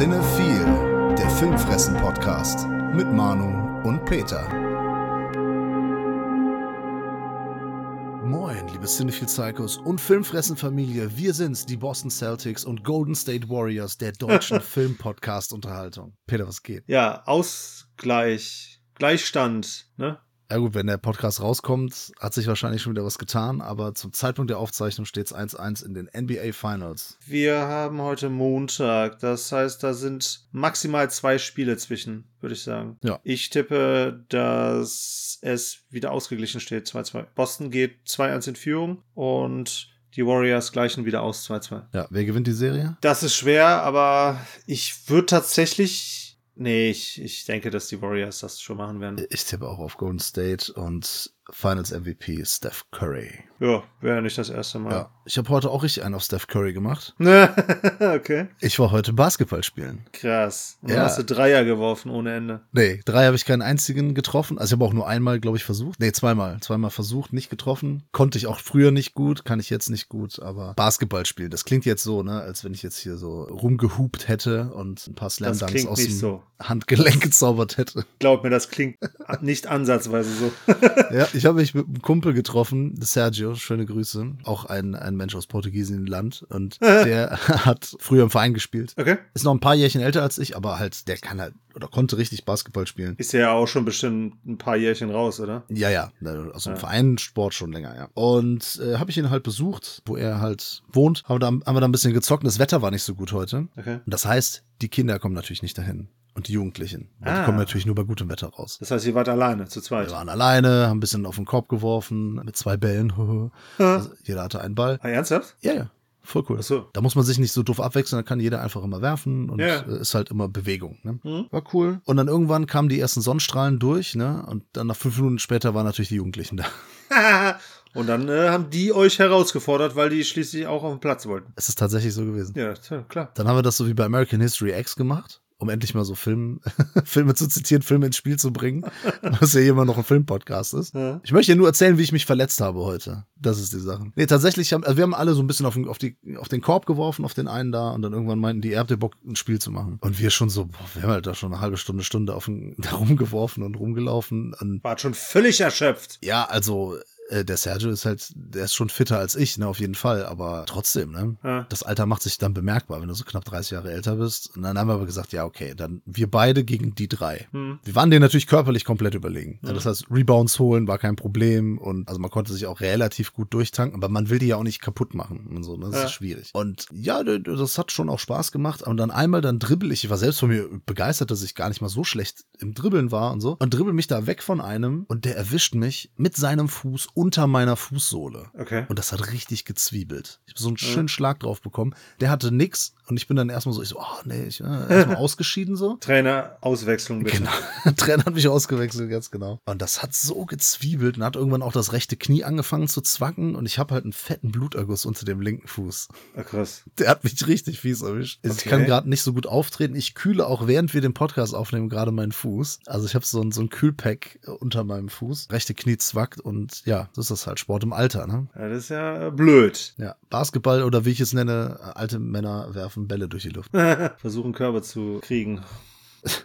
Cinephile, der Filmfressen-Podcast mit Manu und Peter. Moin, liebe Cinephile Psychos und Filmfressen-Familie. Wir sind's, die Boston Celtics und Golden State Warriors der deutschen Film-Podcast-Unterhaltung. Peter, was geht? Ja, Ausgleich, Gleichstand, ne? Ja gut, wenn der Podcast rauskommt, hat sich wahrscheinlich schon wieder was getan, aber zum Zeitpunkt der Aufzeichnung steht es 1-1 in den NBA Finals. Wir haben heute Montag, das heißt, da sind maximal zwei Spiele zwischen, würde ich sagen. Ja. Ich tippe, dass es wieder ausgeglichen steht, 2-2. Boston geht 2-1 in Führung und die Warriors gleichen wieder aus 2-2. Ja, wer gewinnt die Serie? Das ist schwer, aber ich würde tatsächlich Nee, ich, ich denke, dass die Warriors das schon machen werden. Ich tippe auch auf Golden State und Finals MVP Steph Curry. Ja, wäre nicht das erste Mal. Ja, ich habe heute auch richtig einen auf Steph Curry gemacht. okay. Ich war heute Basketball spielen. Krass. Und Ja. dann hast du Dreier geworfen ohne Ende. Nee, drei habe ich keinen einzigen getroffen. Also ich habe auch nur einmal, glaube ich, versucht. Nee, zweimal. Zweimal versucht, nicht getroffen. Konnte ich auch früher nicht gut, kann ich jetzt nicht gut, aber Basketball spielen, das klingt jetzt so, ne, als wenn ich jetzt hier so rumgehupt hätte und ein paar Slam Dunks aus dem so. Handgelenk gezaubert hätte. Glaub mir, das klingt nicht ansatzweise so. Ja, ich habe mich mit einem Kumpel getroffen, Sergio, schöne Grüße, auch ein, ein Mensch aus Portugiesienland und der hat früher im Verein gespielt. Okay. Ist noch ein paar Jährchen älter als ich, aber halt, der kann halt oder konnte richtig Basketball spielen. Ist ja auch schon bestimmt ein paar Jährchen raus, oder? Ja, ja, aus dem Ja. Verein Sport schon länger, ja. Und äh, habe ich ihn halt besucht, wo er halt wohnt. Haben wir, da, haben wir da ein bisschen gezockt. Das Wetter war nicht so gut heute. Okay. Und das heißt, die Kinder kommen natürlich nicht dahin. Und die Jugendlichen. Weil Die Ah. kommen natürlich nur bei gutem Wetter raus. Das heißt, ihr wart alleine, zu Wir zweit. waren alleine, haben ein bisschen auf den Korb geworfen, mit zwei Bällen. also jeder hatte einen Ball. Ah, ernsthaft? Ja, ja, voll cool. Ach so. Da muss man sich nicht so doof abwechseln, da kann jeder einfach immer werfen und Ja. äh, ist halt immer Bewegung. Ne? Mhm. War cool. Und dann irgendwann kamen die ersten Sonnenstrahlen durch, ne? Und dann nach fünf Minuten später waren natürlich die Jugendlichen da. Und dann äh, haben die euch herausgefordert, weil die schließlich auch auf den Platz wollten. Es ist tatsächlich so gewesen. Ja, tja, klar. Dann haben wir das so wie bei American History X gemacht, um endlich mal so Film, Filme zu zitieren, Filme ins Spiel zu bringen, was ja immer noch ein Filmpodcast ist. Ja. Ich möchte dir nur erzählen, wie ich mich verletzt habe heute. Das ist die Sache. Nee, tatsächlich haben, also wir haben alle so ein bisschen auf den, auf, die, auf den Korb geworfen, auf den einen da, und dann irgendwann meinten die, ihr habt ihr Bock, ein Spiel zu machen. Und wir schon so, boah, wir haben halt da schon eine halbe Stunde, Stunde auf den, da rumgeworfen und rumgelaufen. Und Wart schon völlig erschöpft. ja, also, äh, der Sergio ist halt, der ist schon fitter als ich, ne, auf jeden Fall, aber trotzdem, ne. Ja. Das Alter macht sich dann bemerkbar, wenn du so knapp 30 Jahre älter bist. Und dann haben wir aber gesagt, ja, okay, dann wir beide gegen die drei. Hm. Wir waren denen natürlich körperlich komplett überlegen. Ja, das heißt, Rebounds holen war kein Problem und also man konnte sich auch relativ gut durchtanken, aber man will die ja auch nicht kaputt machen und so, ne? das Ja. ist schwierig. Und ja, das hat schon auch Spaß gemacht. Und dann einmal dann dribbel ich, ich war selbst von mir begeistert, dass ich gar nicht mal so schlecht im Dribbeln war und so und dribbel mich da weg von einem und der erwischt mich mit seinem Fuß unter meiner Fußsohle. Okay. Und das hat richtig gezwiebelt. Ich habe so einen schönen Schlag drauf bekommen. Der hatte nix und ich bin dann erstmal so, ich so, oh nee, ich äh, erstmal ausgeschieden so. Trainer, Auswechslung bitte. Genau. Trainer hat mich ausgewechselt, ganz genau. Und das hat so gezwiebelt und hat irgendwann auch das rechte Knie angefangen zu zwacken und ich habe halt einen fetten Bluterguss unter dem linken Fuß. Ah, krass. Der hat mich richtig fies erwischt. Also Ich Okay. kann gerade nicht so gut auftreten. Ich kühle auch während wir den Podcast aufnehmen gerade meinen Fuß. Also ich habe so ein, so ein Kühlpack unter meinem Fuß. Rechte Knie zwackt und ja, das ist das halt Sport im Alter, ne? Ja, das ist ja äh, blöd. Ja, Basketball oder wie ich es nenne, alte Männer werfen Bälle durch die Luft. Versuchen Körbe zu kriegen.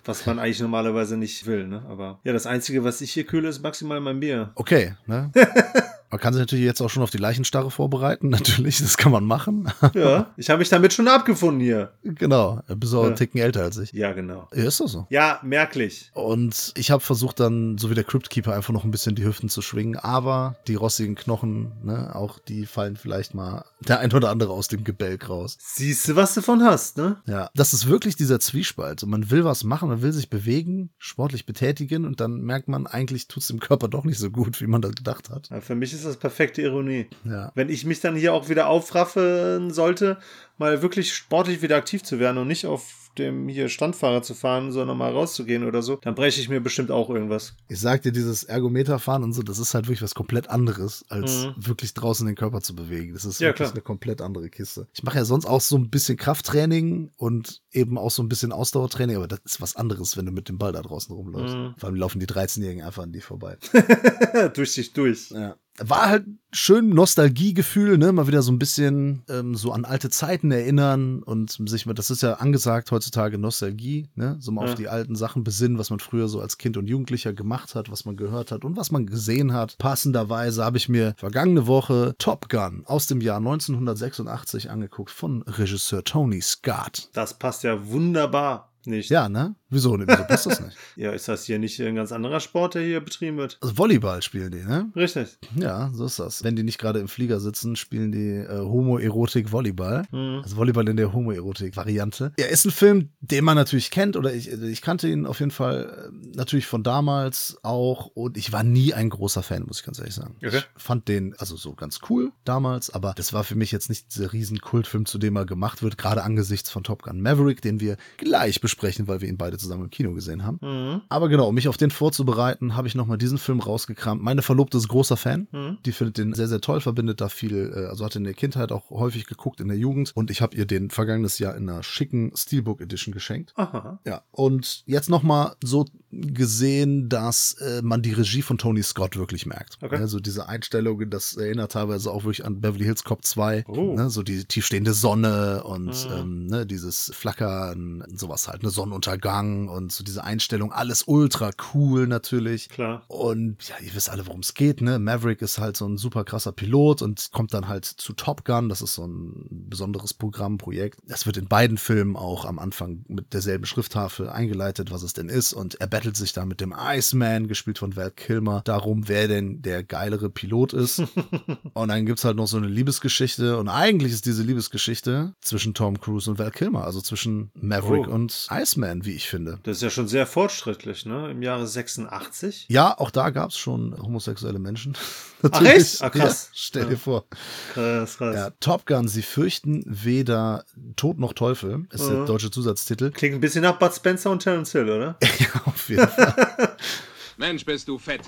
Was man eigentlich normalerweise nicht will, ne? Aber ja, das Einzige, was ich hier kühle, ist maximal mein Bier. Okay, ne? Man kann sich natürlich jetzt auch schon auf die Leichenstarre vorbereiten, natürlich, das kann man machen. Ja, ich habe mich damit schon abgefunden hier. genau, bist auch Ja. einen Ticken älter als ich. Ja, genau. Ja, ist doch so. Ja, merklich. Und ich habe versucht dann, so wie der Cryptkeeper, einfach noch ein bisschen die Hüften zu schwingen, aber die rostigen Knochen, ne, auch die fallen vielleicht mal der ein oder andere aus dem Gebälk raus. Siehst du, was du von hast, ne? Ja, das ist wirklich dieser Zwiespalt. Und man will was machen, man will sich bewegen, sportlich betätigen und dann merkt man, eigentlich tut's dem Körper doch nicht so gut, wie man das gedacht hat. Ja, für mich ist ist das perfekte Ironie. Ja. Wenn ich mich dann hier auch wieder aufraffen sollte, mal wirklich sportlich wieder aktiv zu werden und nicht auf dem hier Standfahrer zu fahren, sondern mal rauszugehen oder so, dann breche ich mir bestimmt auch irgendwas. Ich sag dir, dieses Ergometerfahren und so, das ist halt wirklich was komplett anderes, als Mhm. wirklich draußen den Körper zu bewegen. Das ist Ja, wirklich klar. eine komplett andere Kiste. Ich mache ja sonst auch so ein bisschen Krafttraining und eben auch so ein bisschen Ausdauertraining, aber das ist was anderes, wenn du mit dem Ball da draußen rumläufst. Mhm. Vor allem laufen die 13-Jährigen einfach an die vorbei. durch sich durch. Ja. War halt schön Nostalgiegefühl, ne? Mal wieder so ein bisschen ähm, so an alte Zeiten erinnern und sich mal, das ist ja angesagt heutzutage Nostalgie, ne? So mal Ja. auf die alten Sachen besinnen, was man früher so als Kind und Jugendlicher gemacht hat, was man gehört hat und was man gesehen hat. Passenderweise habe ich mir vergangene Woche Top Gun aus dem Jahr 1986 angeguckt von Regisseur Tony Scott. Das passt ja wunderbar nicht. Ja, ne? Wieso, wieso passt das nicht? Ja, ist das hier nicht ein ganz anderer Sport, der hier betrieben wird? Also Volleyball spielen die, ne? Richtig. Ja, so ist das. Wenn die nicht gerade im Flieger sitzen, spielen die äh, Homoerotik-Volleyball. Mhm. Also Volleyball in der Homoerotik-Variante. Ja, ist ein Film, den man natürlich kennt, oder ich, ich kannte ihn auf jeden Fall äh, natürlich von damals auch. Und ich war nie ein großer Fan, muss ich ganz ehrlich sagen. Okay. Ich fand den also so ganz cool damals, aber das war für mich jetzt nicht dieser riesen Kultfilm, zu dem er gemacht wird, gerade angesichts von Top Gun Maverick, den wir gleich besprechen, weil wir ihn beide zusammen im Kino gesehen haben. Mhm. Aber genau, um mich auf den vorzubereiten, habe ich nochmal diesen Film rausgekramt. Meine Verlobte ist großer Fan. Mhm. Die findet den sehr, sehr toll, verbindet da viel, äh, also hat in der Kindheit auch häufig geguckt, in der Jugend. Und ich habe ihr den vergangenes Jahr in einer schicken Steelbook Edition geschenkt. Aha. Ja, und jetzt nochmal so gesehen, dass äh, man die Regie von Tony Scott wirklich merkt. Okay. Also diese Einstellungen, das erinnert teilweise auch wirklich an Beverly Hills Cop 2. Oh. Ne? So die tiefstehende Sonne und Mhm. ähm, ne, dieses Flackern, sowas halt, ne Sonnenuntergang und so diese Einstellung, alles ultra cool natürlich. Klar. Und ja, ihr wisst alle, worum es geht, ne? Maverick ist halt so ein super krasser Pilot und kommt dann halt zu Top Gun. Das ist so ein besonderes Programm, Projekt. Das wird in beiden Filmen auch am Anfang mit derselben Schrifttafel eingeleitet, was es denn ist. Und er battelt sich da mit dem Iceman, gespielt von Val Kilmer, darum, wer denn der geilere Pilot ist. und dann gibt's halt noch so eine Liebesgeschichte. Und eigentlich ist diese Liebesgeschichte zwischen Tom Cruise und Val Kilmer, also zwischen Maverick Oh. und Iceman, wie ich finde. Das ist ja schon sehr fortschrittlich, ne? Im Jahre 86. Ja, auch da gab's schon homosexuelle Menschen. Ach, echt? Ah, krass. Ja, stell dir Ja. vor. Krass, krass. Ja, Top Gun, sie fürchten weder Tod noch Teufel, ist der Mhm. deutsche Zusatztitel. Klingt ein bisschen nach Bud Spencer und Terence Hill, oder? ja, auf jeden Fall. Mensch, bist du fett.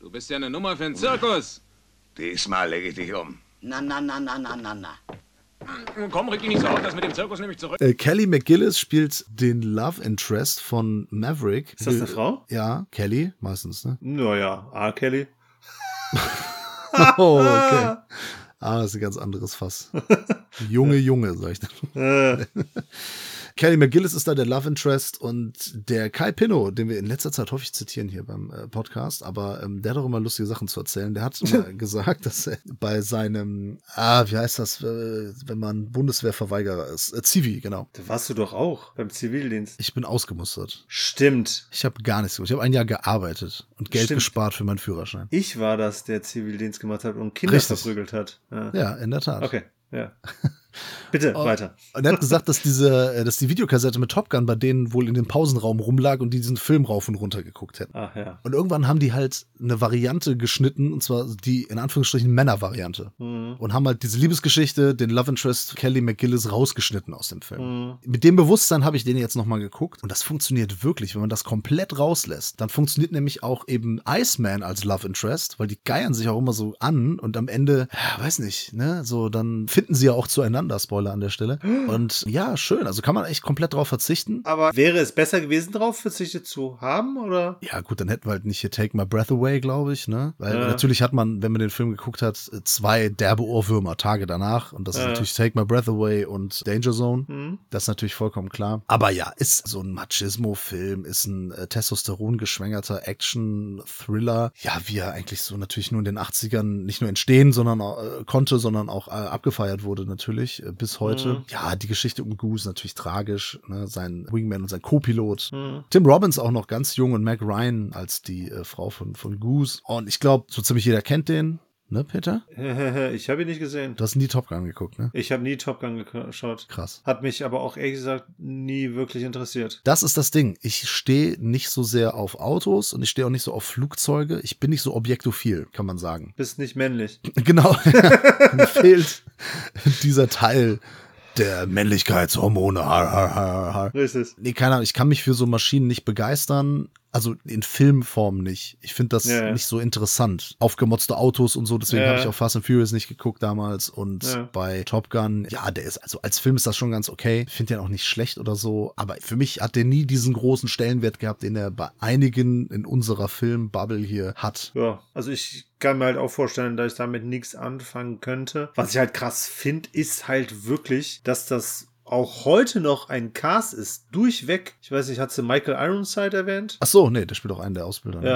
Du bist ja eine Nummer für den Zirkus. Diesmal lege ich dich um. Na, na, na, na, na, na, na. Komm, rück dich nicht so auf, das mit dem Zirkus nehme ich zurück. äh, Kelly McGillis spielt den Love Interest von Maverick. Ist das eine Frau? Ja, Kelly, meistens, ne? Naja, R. Kelly. Oh, okay. Ah, das ist ein ganz anderes Fass. Junge, Junge, sag ich dann. Kelly McGillis ist da der Love Interest und der Kai Pinno, den wir in letzter Zeit häufig zitieren hier beim äh, Podcast, aber ähm, der hat auch immer lustige Sachen zu erzählen. Der hat gesagt, dass er bei seinem, ah, wie heißt das, äh, wenn man Bundeswehrverweigerer ist? Äh, Zivi, genau. da warst du doch auch beim Zivildienst. Ich bin ausgemustert. Stimmt. Ich habe gar nichts gemacht. Ich habe ein Jahr gearbeitet und Geld Stimmt. gespart für meinen Führerschein. Ich war das, der Zivildienst gemacht hat und Kinder Richtig. verprügelt hat. Ja. Ja, in der Tat. Okay, ja. Bitte, Oh. weiter. Und er hat gesagt, dass diese, äh, dass die Videokassette mit Top Gun bei denen wohl in dem Pausenraum rumlag und die diesen Film rauf und runter geguckt hätten. Ach ja. Und irgendwann haben die halt eine Variante geschnitten, und zwar die in Anführungsstrichen Männer-Variante. Mhm. Und haben halt diese Liebesgeschichte, den Love Interest Kelly McGillis rausgeschnitten aus dem Film. Mhm. Mit dem Bewusstsein habe ich den jetzt nochmal geguckt und das funktioniert wirklich, wenn man das komplett rauslässt. Dann funktioniert nämlich auch eben Iceman als Love Interest, weil die geiern sich auch immer so an und am Ende, ja, weiß nicht, ne, so dann finden sie ja auch zueinander, Spoiler an der Stelle. Und ja, schön, also kann man echt komplett drauf verzichten. Aber wäre es besser gewesen, darauf verzichtet zu haben, oder? Ja, gut, dann hätten wir halt nicht hier Take My Breath Away, glaube ich, ne? Weil Ja. natürlich hat man, wenn man den Film geguckt hat, zwei derbe Ohrwürmer Tage danach. Und das ist Ja. natürlich Take My Breath Away und Danger Zone. Mhm. Das ist natürlich vollkommen klar. Aber ja, ist so ein Machismo-Film, ist ein äh, Testosteron geschwängerter Action-Thriller. Ja, wie er eigentlich so natürlich nur in den 80ern nicht nur entstehen, sondern äh, konnte, sondern auch äh, abgefeiert wurde natürlich äh, bis heute. Mhm. Ja, die Geschichte um Goose natürlich tragisch. Ne? Sein Wingman und sein Co-Pilot. Mhm. Tim Robbins auch noch ganz jung und Meg Ryan als die äh, Frau von, von Goose. Und ich glaube, so ziemlich jeder kennt den. Ne, Peter? ich habe ihn nicht gesehen. Du hast nie Top Gun geguckt, ne? Ich habe nie Top Gun geschaut. Krass. Hat mich aber auch ehrlich gesagt nie wirklich interessiert. Das ist das Ding. Ich stehe nicht so sehr auf Autos und ich stehe auch nicht so auf Flugzeuge. Ich bin nicht so objektophil, kann man sagen. Bist nicht männlich. Genau. Mir fehlt dieser Teil der Männlichkeitshormone. Har, har, har, har. Richtig. Nee, keine Ahnung. Ich kann mich für so Maschinen nicht begeistern. Also in Filmform nicht. Ich finde das Ja, ja. nicht so interessant. Aufgemotzte Autos und so, deswegen Ja. habe ich auch Fast and Furious nicht geguckt damals. Und bei Top Gun, ja, der ist, also als Film ist das schon ganz okay. Ich finde den auch nicht schlecht oder so. Aber für mich hat der nie diesen großen Stellenwert gehabt, den er bei einigen in unserer Filmbubble hier hat. Ja, also ich kann mir halt auch vorstellen, dass ich damit nichts anfangen könnte. Was ich halt krass finde, ist halt wirklich, dass das auch heute noch ein Cast ist, durchweg. Ich weiß nicht, hat sie Michael Ironside erwähnt? Ach so, nee, der spielt auch einen der Ausbilder. ne?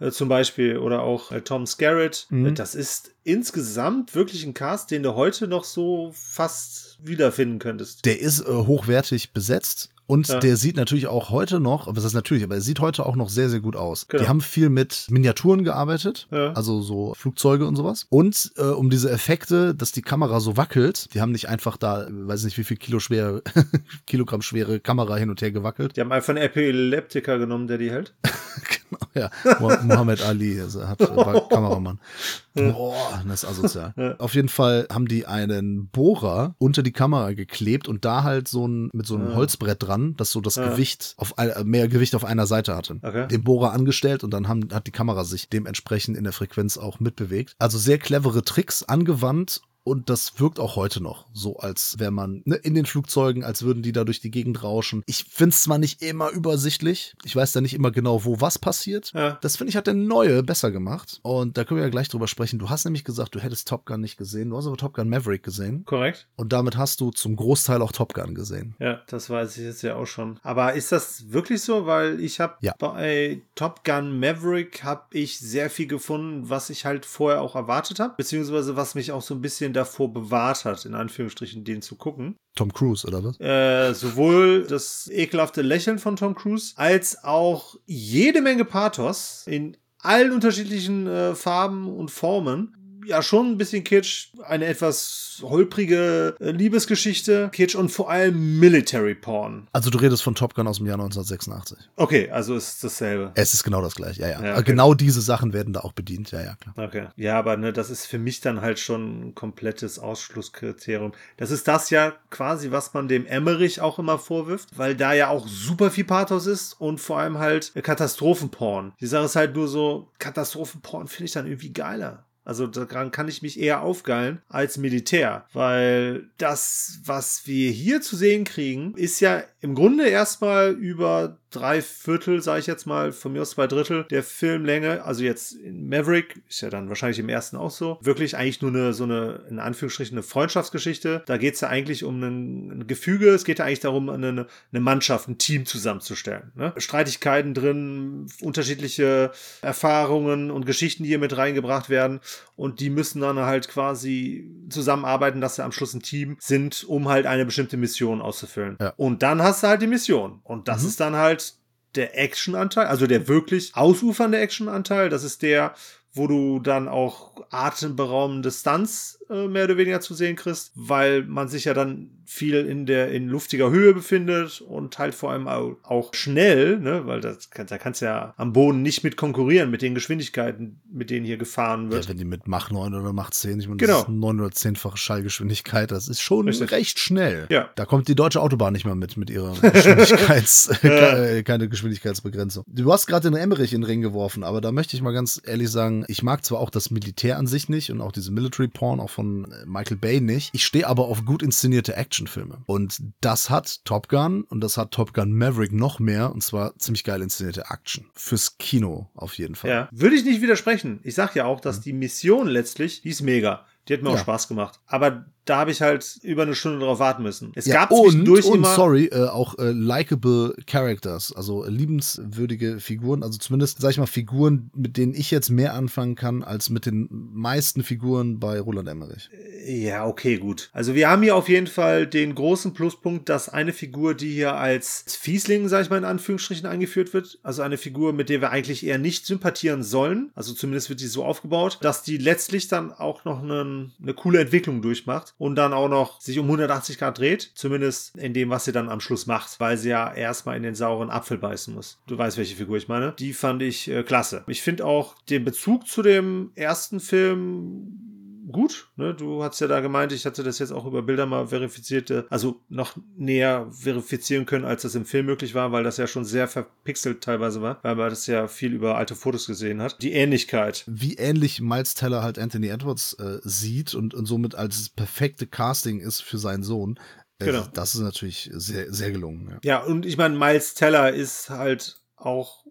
Ja, äh, zum Beispiel. Oder auch äh, Tom Skerritt. Mhm. Äh, Das ist insgesamt wirklich ein Cast, den du heute noch so fast wiederfinden könntest. Der ist äh, hochwertig besetzt. Und Ja. der sieht natürlich auch heute noch, aber das ist natürlich, aber er sieht heute auch noch sehr, sehr gut aus. Genau. Die haben viel mit Miniaturen gearbeitet, Ja. also so Flugzeuge und sowas. Und äh, um diese Effekte, dass die Kamera so wackelt, die haben nicht einfach da, weiß nicht wie viel Kilo schwere, Kilogramm schwere Kamera hin und her gewackelt. Die haben einfach einen Epileptiker genommen, der die hält. Ja. Mo- Muhammad Ali also hat, war Kameramann. Boah, das ist asozial. Ja. Auf jeden Fall haben die einen Bohrer unter die Kamera geklebt und da halt so ein, mit so einem Ja. Holzbrett dran, das so das Ja. Gewicht auf äh, mehr Gewicht auf einer Seite hatte. Okay. Den Bohrer angestellt und dann haben, hat die Kamera sich dementsprechend in der Frequenz auch mitbewegt. Also sehr clevere Tricks angewandt und das wirkt auch heute noch so, als wäre man ne, in den Flugzeugen, als würden die da durch die Gegend rauschen. Ich finde es zwar nicht immer übersichtlich, ich weiß da nicht immer genau, wo was passiert. Ja. Das finde ich hat der Neue besser gemacht. Und da können wir ja gleich drüber sprechen. Du hast nämlich gesagt, du hättest Top Gun nicht gesehen. Du hast aber Top Gun Maverick gesehen. Korrekt? Und damit hast du zum Großteil auch Top Gun gesehen. Ja, das weiß ich jetzt ja auch schon. Aber ist das wirklich so? Weil ich habe Ja. bei Top Gun Maverick habe ich sehr viel gefunden, was ich halt vorher auch erwartet habe, beziehungsweise was mich auch so ein bisschen davor bewahrt hat, in Anführungsstrichen, den zu gucken. Tom Cruise, oder was? Äh, sowohl das ekelhafte Lächeln von Tom Cruise als auch jede Menge Pathos in allen unterschiedlichen äh, Farben und Formen. Ja, schon ein bisschen Kitsch, eine etwas holprige äh, Liebesgeschichte, Kitsch und vor allem Military Porn. Also du redest von Top Gun aus dem Jahr 1986. Okay, also ist dasselbe. Es ist genau das gleiche, ja, ja. Ja, okay. Genau diese Sachen werden da auch bedient, ja, ja, klar. Okay. Ja, aber ne, das ist für mich dann halt schon ein komplettes Ausschlusskriterium. Das ist das ja quasi, was man dem Emmerich auch immer vorwirft, weil da ja auch super viel Pathos ist und vor allem halt Katastrophenporn. Die Sache ist halt nur so, Katastrophenporn finde ich dann irgendwie geiler. Also daran kann ich mich eher aufgeilen als Militär, weil das, was wir hier zu sehen kriegen, ist ja im Grunde erstmal über drei Viertel, sage ich jetzt mal, von mir aus zwei Drittel der Filmlänge, also jetzt in Maverick, ist ja dann wahrscheinlich im ersten auch so, wirklich eigentlich nur eine, so eine, in Anführungsstrichen, eine Freundschaftsgeschichte. Da geht es ja eigentlich um ein, ein Gefüge, es geht ja eigentlich darum, eine, eine Mannschaft, ein Team zusammenzustellen. Ne? Streitigkeiten drin, unterschiedliche Erfahrungen und Geschichten, die hier mit reingebracht werden und die müssen dann halt quasi zusammenarbeiten, dass sie am Schluss ein Team sind, um halt eine bestimmte Mission auszufüllen. Ja. Und dann hast du halt die Mission. Und das Mhm. ist dann halt der Actionanteil, also der wirklich ausufernde Actionanteil. Das ist der, wo du dann auch atemberaubende Stunts äh, mehr oder weniger zu sehen kriegst, weil man sich ja dann viel in der in luftiger Höhe befindet und halt vor allem au- auch schnell, ne, weil das, da kannst du ja am Boden nicht mit konkurrieren mit den Geschwindigkeiten, mit denen hier gefahren wird. Ja, wenn die mit Mach 9 oder Mach 10, ich meine, Genau. das ist 9 oder 10-fache Schallgeschwindigkeit, das ist schon Richtig. recht schnell. Ja. Da kommt die deutsche Autobahn nicht mehr mit, mit ihrer Geschwindigkeits, ke- keine Geschwindigkeitsbegrenzung. Du hast gerade den Emmerich in den Ring geworfen, aber da möchte ich mal ganz ehrlich sagen, ich mag zwar auch das Militär an sich nicht und auch diese Military Porn auch von äh, Michael Bay nicht, ich stehe aber auf gut inszenierte Actionfilme. Und das hat Top Gun und das hat Top Gun Maverick noch mehr und zwar ziemlich geil inszenierte Action. Fürs Kino auf jeden Fall. Ja, würde ich nicht widersprechen. Ich sag ja auch, dass die Mission letztlich, die ist mega. Die hat mir Ja. auch Spaß gemacht. Aber da habe ich halt über eine Stunde drauf warten müssen. Es Ja, gab und, zwischendurch und immer. sorry, äh, auch äh, likable Characters, also äh, liebenswürdige Figuren, also zumindest, sag ich mal, Figuren, mit denen ich jetzt mehr anfangen kann, als mit den meisten Figuren bei Roland Emmerich. Ja, okay, gut. Also wir haben hier auf jeden Fall den großen Pluspunkt, dass eine Figur, die hier als Fiesling, sag ich mal in Anführungsstrichen, eingeführt wird, also eine Figur, mit der wir eigentlich eher nicht sympathieren sollen, also zumindest wird die so aufgebaut, dass die letztlich dann auch noch einen, eine coole Entwicklung durchmacht und dann auch noch sich um 180 Grad dreht, zumindest in dem, was sie dann am Schluss macht, weil sie ja erstmal in den sauren Apfel beißen muss. Du weißt, welche Figur ich meine. Die fand ich äh, klasse. Ich finde auch den Bezug zu dem ersten Film gut. Ne? Du hast ja da gemeint, ich hatte das jetzt auch über Bilder mal verifizierte, also noch näher verifizieren können, als das im Film möglich war, weil das ja schon sehr verpixelt teilweise war, weil man das ja viel über alte Fotos gesehen hat. Die Ähnlichkeit. Wie ähnlich Miles Teller halt Anthony Edwards äh, sieht und, und somit als perfekte Casting ist für seinen Sohn. Äh, Genau. Das ist natürlich sehr, sehr gelungen. Ja. Ja, und ich meine, Miles Teller ist halt auch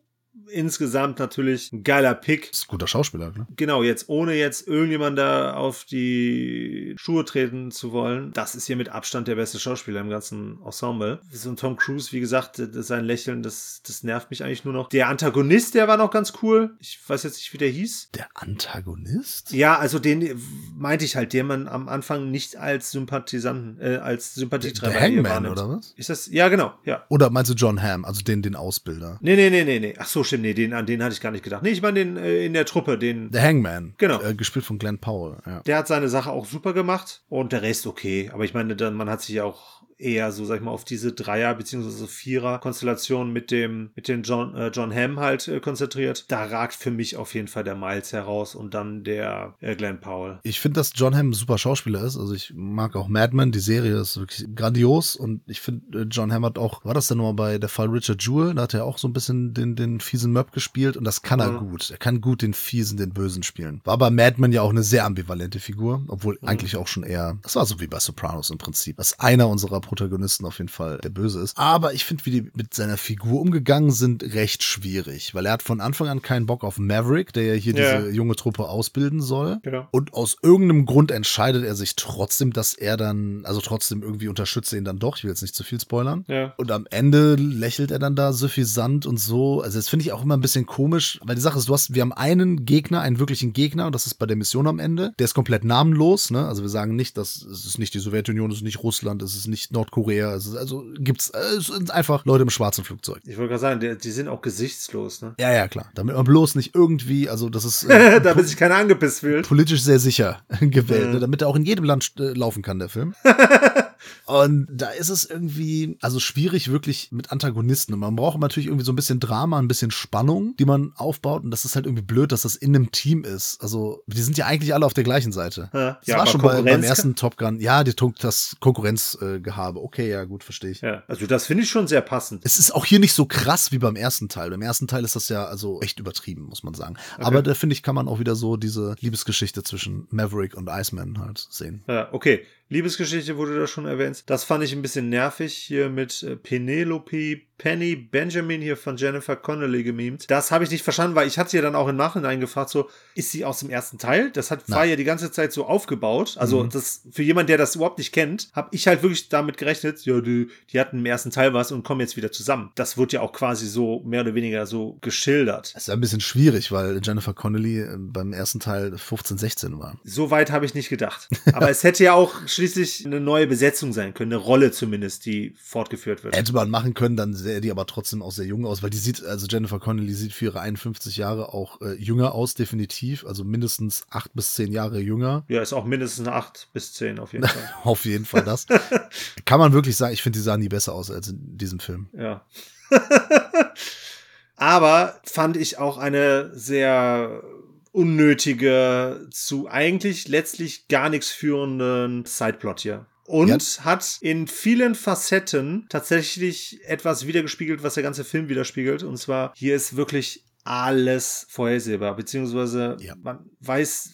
insgesamt natürlich ein geiler Pick. Ist ein guter Schauspieler, ne? Genau, jetzt ohne jetzt irgendjemand da auf die Schuhe treten zu wollen, das ist hier mit Abstand der beste Schauspieler im ganzen Ensemble. So ein Tom Cruise, wie gesagt, sein Lächeln, das, das nervt mich eigentlich nur noch. Der Antagonist, der war noch ganz cool. Ich weiß jetzt nicht, wie der hieß. Der Antagonist? Ja, also den meinte ich halt, den man am Anfang nicht als Sympathisanten, äh, als Der, Sympathietreiber der Hangman, oder was? Ist das? Ja, genau, ja. Oder meinst du John Hamm, also den, den Ausbilder? Nee, nee, nee, nee, nee. Ach so, stimmt, nee, den, an den hatte ich gar nicht gedacht. Nee, ich meine den äh, in der Truppe, den. Der Hangman. Genau. Äh, gespielt von Glenn Powell, ja. Der hat seine Sache auch super gemacht und der Rest okay. Aber ich meine, dann, man hat sich ja auch eher so, sag ich mal, auf diese Dreier- bzw. Vierer-Konstellation mit dem, mit dem John, äh, John Hamm halt äh, konzentriert. Da ragt für mich auf jeden Fall der Miles heraus und dann der äh, Glenn Powell. Ich finde, dass John Hamm ein super Schauspieler ist. Also ich mag auch Mad Men, die Serie ist wirklich grandios und ich finde, äh, John Hamm hat auch, war das denn nochmal bei der Fall Richard Jewell? Da hat er auch so ein bisschen den, den fiesen Möb gespielt und das kann er Mhm. gut. Er kann gut den fiesen, den bösen spielen. War bei Mad Men ja auch eine sehr ambivalente Figur, obwohl eigentlich auch schon eher, das war so wie bei Sopranos im Prinzip, dass einer unserer Protagonisten auf jeden Fall der Böse ist. Aber ich finde, wie die mit seiner Figur umgegangen sind, recht schwierig, weil er hat von Anfang an keinen Bock auf Maverick, der ja hier Ja. diese junge Truppe ausbilden soll. Genau. Und aus irgendeinem Grund entscheidet er sich trotzdem, dass er dann, also trotzdem irgendwie unterstützt er ihn dann doch. Ich will jetzt nicht zu viel spoilern. Ja. Und am Ende lächelt er dann da suffisant und so. Also das finde ich auch immer ein bisschen komisch, weil die Sache ist, du hast, wir haben einen Gegner, einen wirklichen Gegner, und das ist bei der Mission am Ende. Der ist komplett namenlos, ne? Also wir sagen nicht, dass es ist nicht die Sowjetunion, es ist nicht Russland, es ist nicht Nordkorea, ist, also gibt's, äh, es sind einfach Leute im schwarzen Flugzeug. Ich wollte gerade sagen, der, die sind auch gesichtslos, ne? Ja, ja, klar. Damit man bloß nicht irgendwie, also das ist äh, Damit sich keiner angepisst fühlt. politisch sehr sicher gewählt, Ja. ne, damit er auch in jedem Land äh, laufen kann, der Film. Und da ist es irgendwie, also schwierig wirklich mit Antagonisten. Und man braucht natürlich irgendwie so ein bisschen Drama, ein bisschen Spannung, die man aufbaut. Und das ist halt irgendwie blöd, dass das in einem Team ist. Also, die sind ja eigentlich alle auf der gleichen Seite. Ja, Das ja, war schon bei, beim ersten Top Gun. Ja, die, das Konkurrenzgehabe. Okay, ja, gut, verstehe ich. Ja, also das finde ich schon sehr passend. Es ist auch hier nicht so krass wie beim ersten Teil. Beim ersten Teil ist das ja also echt übertrieben, muss man sagen. Aber da finde ich, kann man auch wieder so diese Liebesgeschichte zwischen Maverick und Iceman halt sehen. Ja, okay. Liebesgeschichte wurde da schon erwähnt. Das fand ich ein bisschen nervig hier mit äh, Penelope Penny Benjamin hier von Jennifer Connelly gemimt. Das habe ich nicht verstanden, weil ich hatte ja dann auch im Nachhinein gefragt, so, ist sie aus dem ersten Teil? Das hat, war Nein. ja die ganze Zeit so aufgebaut. Also Mhm. das, für jemand, der das überhaupt nicht kennt, habe ich halt wirklich damit gerechnet, ja, die, die hatten im ersten Teil was und kommen jetzt wieder zusammen. Das wird ja auch quasi so mehr oder weniger so geschildert. Das ist ja ein bisschen schwierig, weil Jennifer Connelly äh, beim ersten Teil 15, 16 war. So weit habe ich nicht gedacht. Aber es hätte ja auch schließlich eine neue Besetzung sein können, eine Rolle zumindest, die fortgeführt wird. Hätte man machen können, dann sähe die aber trotzdem auch sehr jung aus, weil die sieht, also Jennifer Connelly sieht für ihre 51 Jahre auch äh, jünger aus, definitiv. Also mindestens acht bis zehn Jahre jünger. Ja, ist auch mindestens 8 bis 10 auf jeden Fall. Auf jeden Fall das. Kann man wirklich sagen, ich finde, die sahen nie besser aus als in diesem Film. Ja. Aber fand ich auch eine sehr unnötige, zu eigentlich letztlich gar nichts führenden Sideplot hier. Und Ja. hat in vielen Facetten tatsächlich etwas wiedergespiegelt, was der ganze Film widerspiegelt. Und zwar, hier ist wirklich alles vorhersehbar, beziehungsweise Ja. man weiß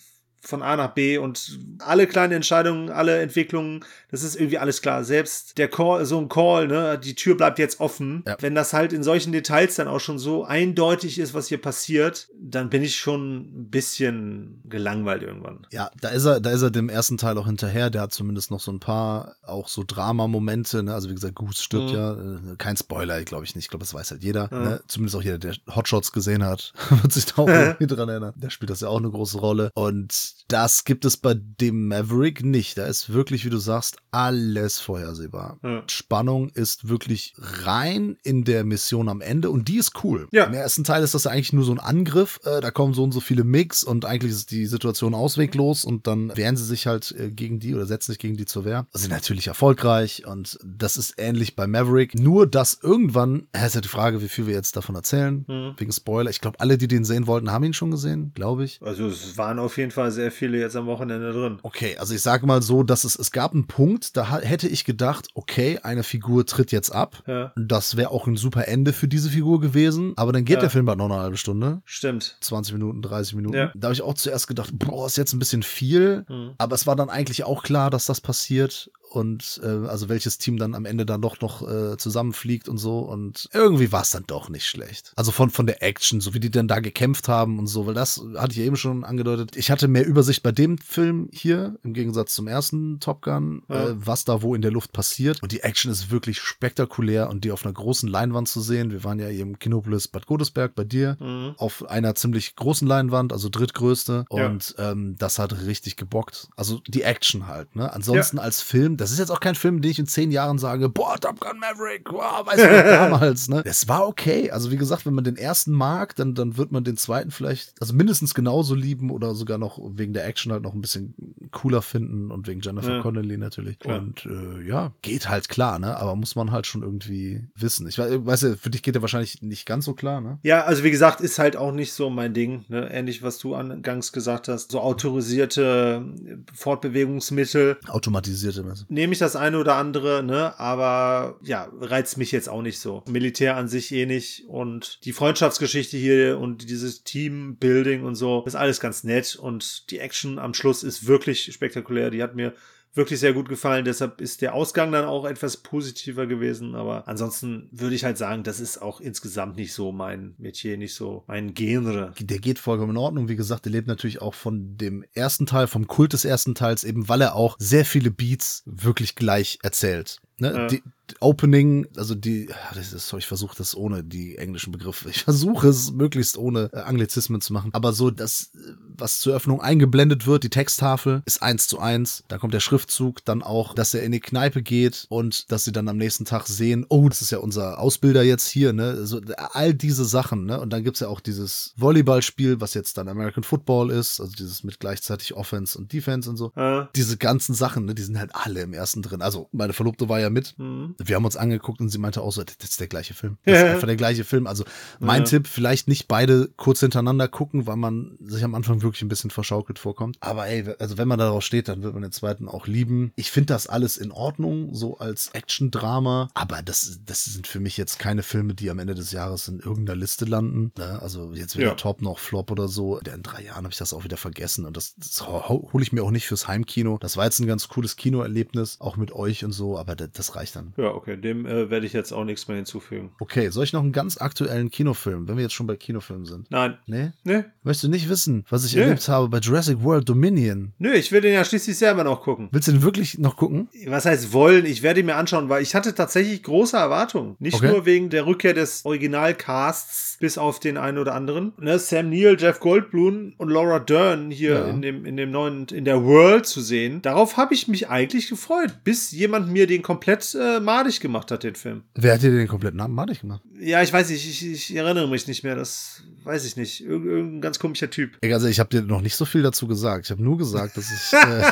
von A nach B und alle kleinen Entscheidungen, alle Entwicklungen, das ist irgendwie alles klar. Selbst der Call, so ein Call, ne, die Tür bleibt jetzt offen. Ja. Wenn das halt in solchen Details dann auch schon so eindeutig ist, was hier passiert, dann bin ich schon ein bisschen gelangweilt irgendwann. Ja, da ist er, da ist er dem ersten Teil auch hinterher. Der hat zumindest noch so ein paar auch so Drama-Momente. Ne? Also wie gesagt, Goose stirbt Mhm. ja. Äh, Kein Spoiler, glaube ich nicht. Ich glaube, das weiß halt jeder. Ja. Ne? Zumindest auch jeder, der Hotshots gesehen hat, wird sich da auch irgendwie dran erinnern. Da spielt das ja auch eine große Rolle. Und das gibt es bei dem Maverick nicht. Da ist wirklich, wie du sagst, alles vorhersehbar. Ja. Spannung ist wirklich rein in der Mission am Ende und die ist cool. Ja. Im ersten Teil ist das ja eigentlich nur so ein Angriff. Äh, da kommen so und so viele Mix und eigentlich ist die Situation ausweglos und dann wehren sie sich halt äh, gegen die oder setzen sich gegen die zur Wehr. Sind natürlich erfolgreich und das ist ähnlich bei Maverick. Nur, dass irgendwann, äh, ist ja die Frage, wie viel wir jetzt davon erzählen, Mhm. wegen Spoiler. Ich glaube, alle, die den sehen wollten, haben ihn schon gesehen, glaube ich. Also es waren auf jeden Fall sehr viele jetzt am Wochenende drin. Okay, also ich sage mal so, dass es, es gab einen Punkt, da hätte ich gedacht, okay, eine Figur tritt jetzt ab. Ja, Das wäre auch ein super Ende für diese Figur gewesen. Aber dann geht Ja. der Film halt noch eine halbe Stunde. stimmt. 20 Minuten, 30 Minuten. Ja. Da habe ich auch zuerst gedacht, boah, ist jetzt ein bisschen viel. Mhm. Aber es war dann eigentlich auch klar, dass das passiert. Und äh, also welches Team dann am Ende dann doch noch äh, zusammenfliegt und so. Und irgendwie war es dann doch nicht schlecht. Also von, von der Action, so wie die dann da gekämpft haben und so, weil das hatte ich ja eben schon angedeutet. Ich hatte mehr Übersicht bei dem Film hier, im Gegensatz zum ersten Top Gun, Ja. äh, was da wo in der Luft passiert. Und die Action ist wirklich spektakulär und die auf einer großen Leinwand zu sehen. Wir waren ja hier im Kinopolis Bad Godesberg bei dir Mhm. auf einer ziemlich großen Leinwand, also drittgrößte. Ja. Und ähm, das hat richtig gebockt. Also die Action halt. Ne? Ansonsten als Film, das ist jetzt auch kein Film, den ich in zehn Jahren sage, boah, Top Gun Maverick, wow, weißt du, damals. Ne? Es war okay. Also wie gesagt, wenn man den ersten mag, dann, dann wird man den zweiten vielleicht, also mindestens genauso lieben oder sogar noch wegen der Action halt noch ein bisschen cooler finden und wegen Jennifer Ja. Connelly natürlich. Klar. Und äh, ja, geht halt klar, ne? Aber muss man halt schon irgendwie wissen. Ich weiß, weiß ja, für dich geht der wahrscheinlich nicht ganz so klar, ne? Ja, also wie gesagt, ist halt auch nicht so mein Ding. Ne? Ähnlich, was du angangs gesagt hast. So autorisierte Fortbewegungsmittel. Automatisierte Messe. Nehme ich das eine oder andere, ne? Aber ja, reizt mich jetzt auch nicht so. Militär an sich eh nicht. Und die Freundschaftsgeschichte hier und dieses Teambuilding und so, ist alles ganz nett. Und die Action am Schluss ist wirklich spektakulär. Die hat mir wirklich sehr gut gefallen. Deshalb ist der Ausgang dann auch etwas positiver gewesen. Aber ansonsten würde ich halt sagen, das ist auch insgesamt nicht so mein Metier, nicht so mein Genre. Der geht vollkommen in Ordnung. Wie gesagt, der lebt natürlich auch von dem ersten Teil, vom Kult des ersten Teils, eben weil er auch sehr viele Beats wirklich gleich erzählt. Ne? Ja. Die, Opening, also die, das ist, ich versuche das ohne die englischen Begriffe. Ich versuche es möglichst ohne äh, Anglizismen zu machen. Aber so, das, äh, was zur Öffnung eingeblendet wird, die Texttafel, ist eins zu eins. Da kommt der Schriftzug, dann auch, dass er in die Kneipe geht und dass sie dann am nächsten Tag sehen, oh, das ist ja unser Ausbilder jetzt hier, ne? So, all diese Sachen, ne? Und dann gibt's ja auch dieses Volleyballspiel, was jetzt dann American Football ist, also dieses mit gleichzeitig Offense und Defense und so. Äh, Diese ganzen Sachen, ne, die sind halt alle im ersten drin. Also, meine Verlobte war ja mit. hm. Wir haben uns angeguckt und sie meinte auch so, das ist der gleiche Film. Das ist Ja. einfach der gleiche Film. Also mein Ja. Tipp, vielleicht nicht beide kurz hintereinander gucken, weil man sich am Anfang wirklich ein bisschen verschaukelt vorkommt. Aber ey, also wenn man darauf steht, dann wird man den zweiten auch lieben. Ich finde das alles in Ordnung, so als Action-Drama. Aber das, das sind für mich jetzt keine Filme, die am Ende des Jahres in irgendeiner Liste landen. Ne? Also jetzt weder Ja. Top noch Flop oder so. In drei Jahren habe ich das auch wieder vergessen. Und das, das hole ich mir auch nicht fürs Heimkino. Das war jetzt ein ganz cooles Kinoerlebnis, auch mit euch und so. Aber das, das reicht dann. Ja, okay, dem äh, werde ich jetzt auch nichts mehr hinzufügen. Okay, soll ich noch einen ganz aktuellen Kinofilm, wenn wir jetzt schon bei Kinofilmen sind? Nein. Nee? Nee. Möchtest du nicht wissen, was ich Nee. erlebt habe bei Jurassic World Dominion? Nö, ich will den ja schließlich selber noch gucken. Willst du den wirklich noch gucken? Was heißt wollen? Ich werde ihn mir anschauen, weil ich hatte tatsächlich große Erwartungen. Nicht Okay. nur wegen der Rückkehr des Originalcasts, bis auf den einen oder anderen. Ne, Sam Neill, Jeff Goldblum und Laura Dern hier Ja. in dem, in dem neuen, in der World zu sehen. Darauf habe ich mich eigentlich gefreut, bis jemand mir den komplett äh, madig gemacht hat, den Film. Wer hat dir den kompletten Namen madig gemacht? Ja, ich weiß nicht, ich, ich erinnere mich nicht mehr, das weiß ich nicht. Irg irgendein ganz komischer Typ. Also ich habe dir noch nicht so viel dazu gesagt. Ich habe nur gesagt, dass ich... Äh,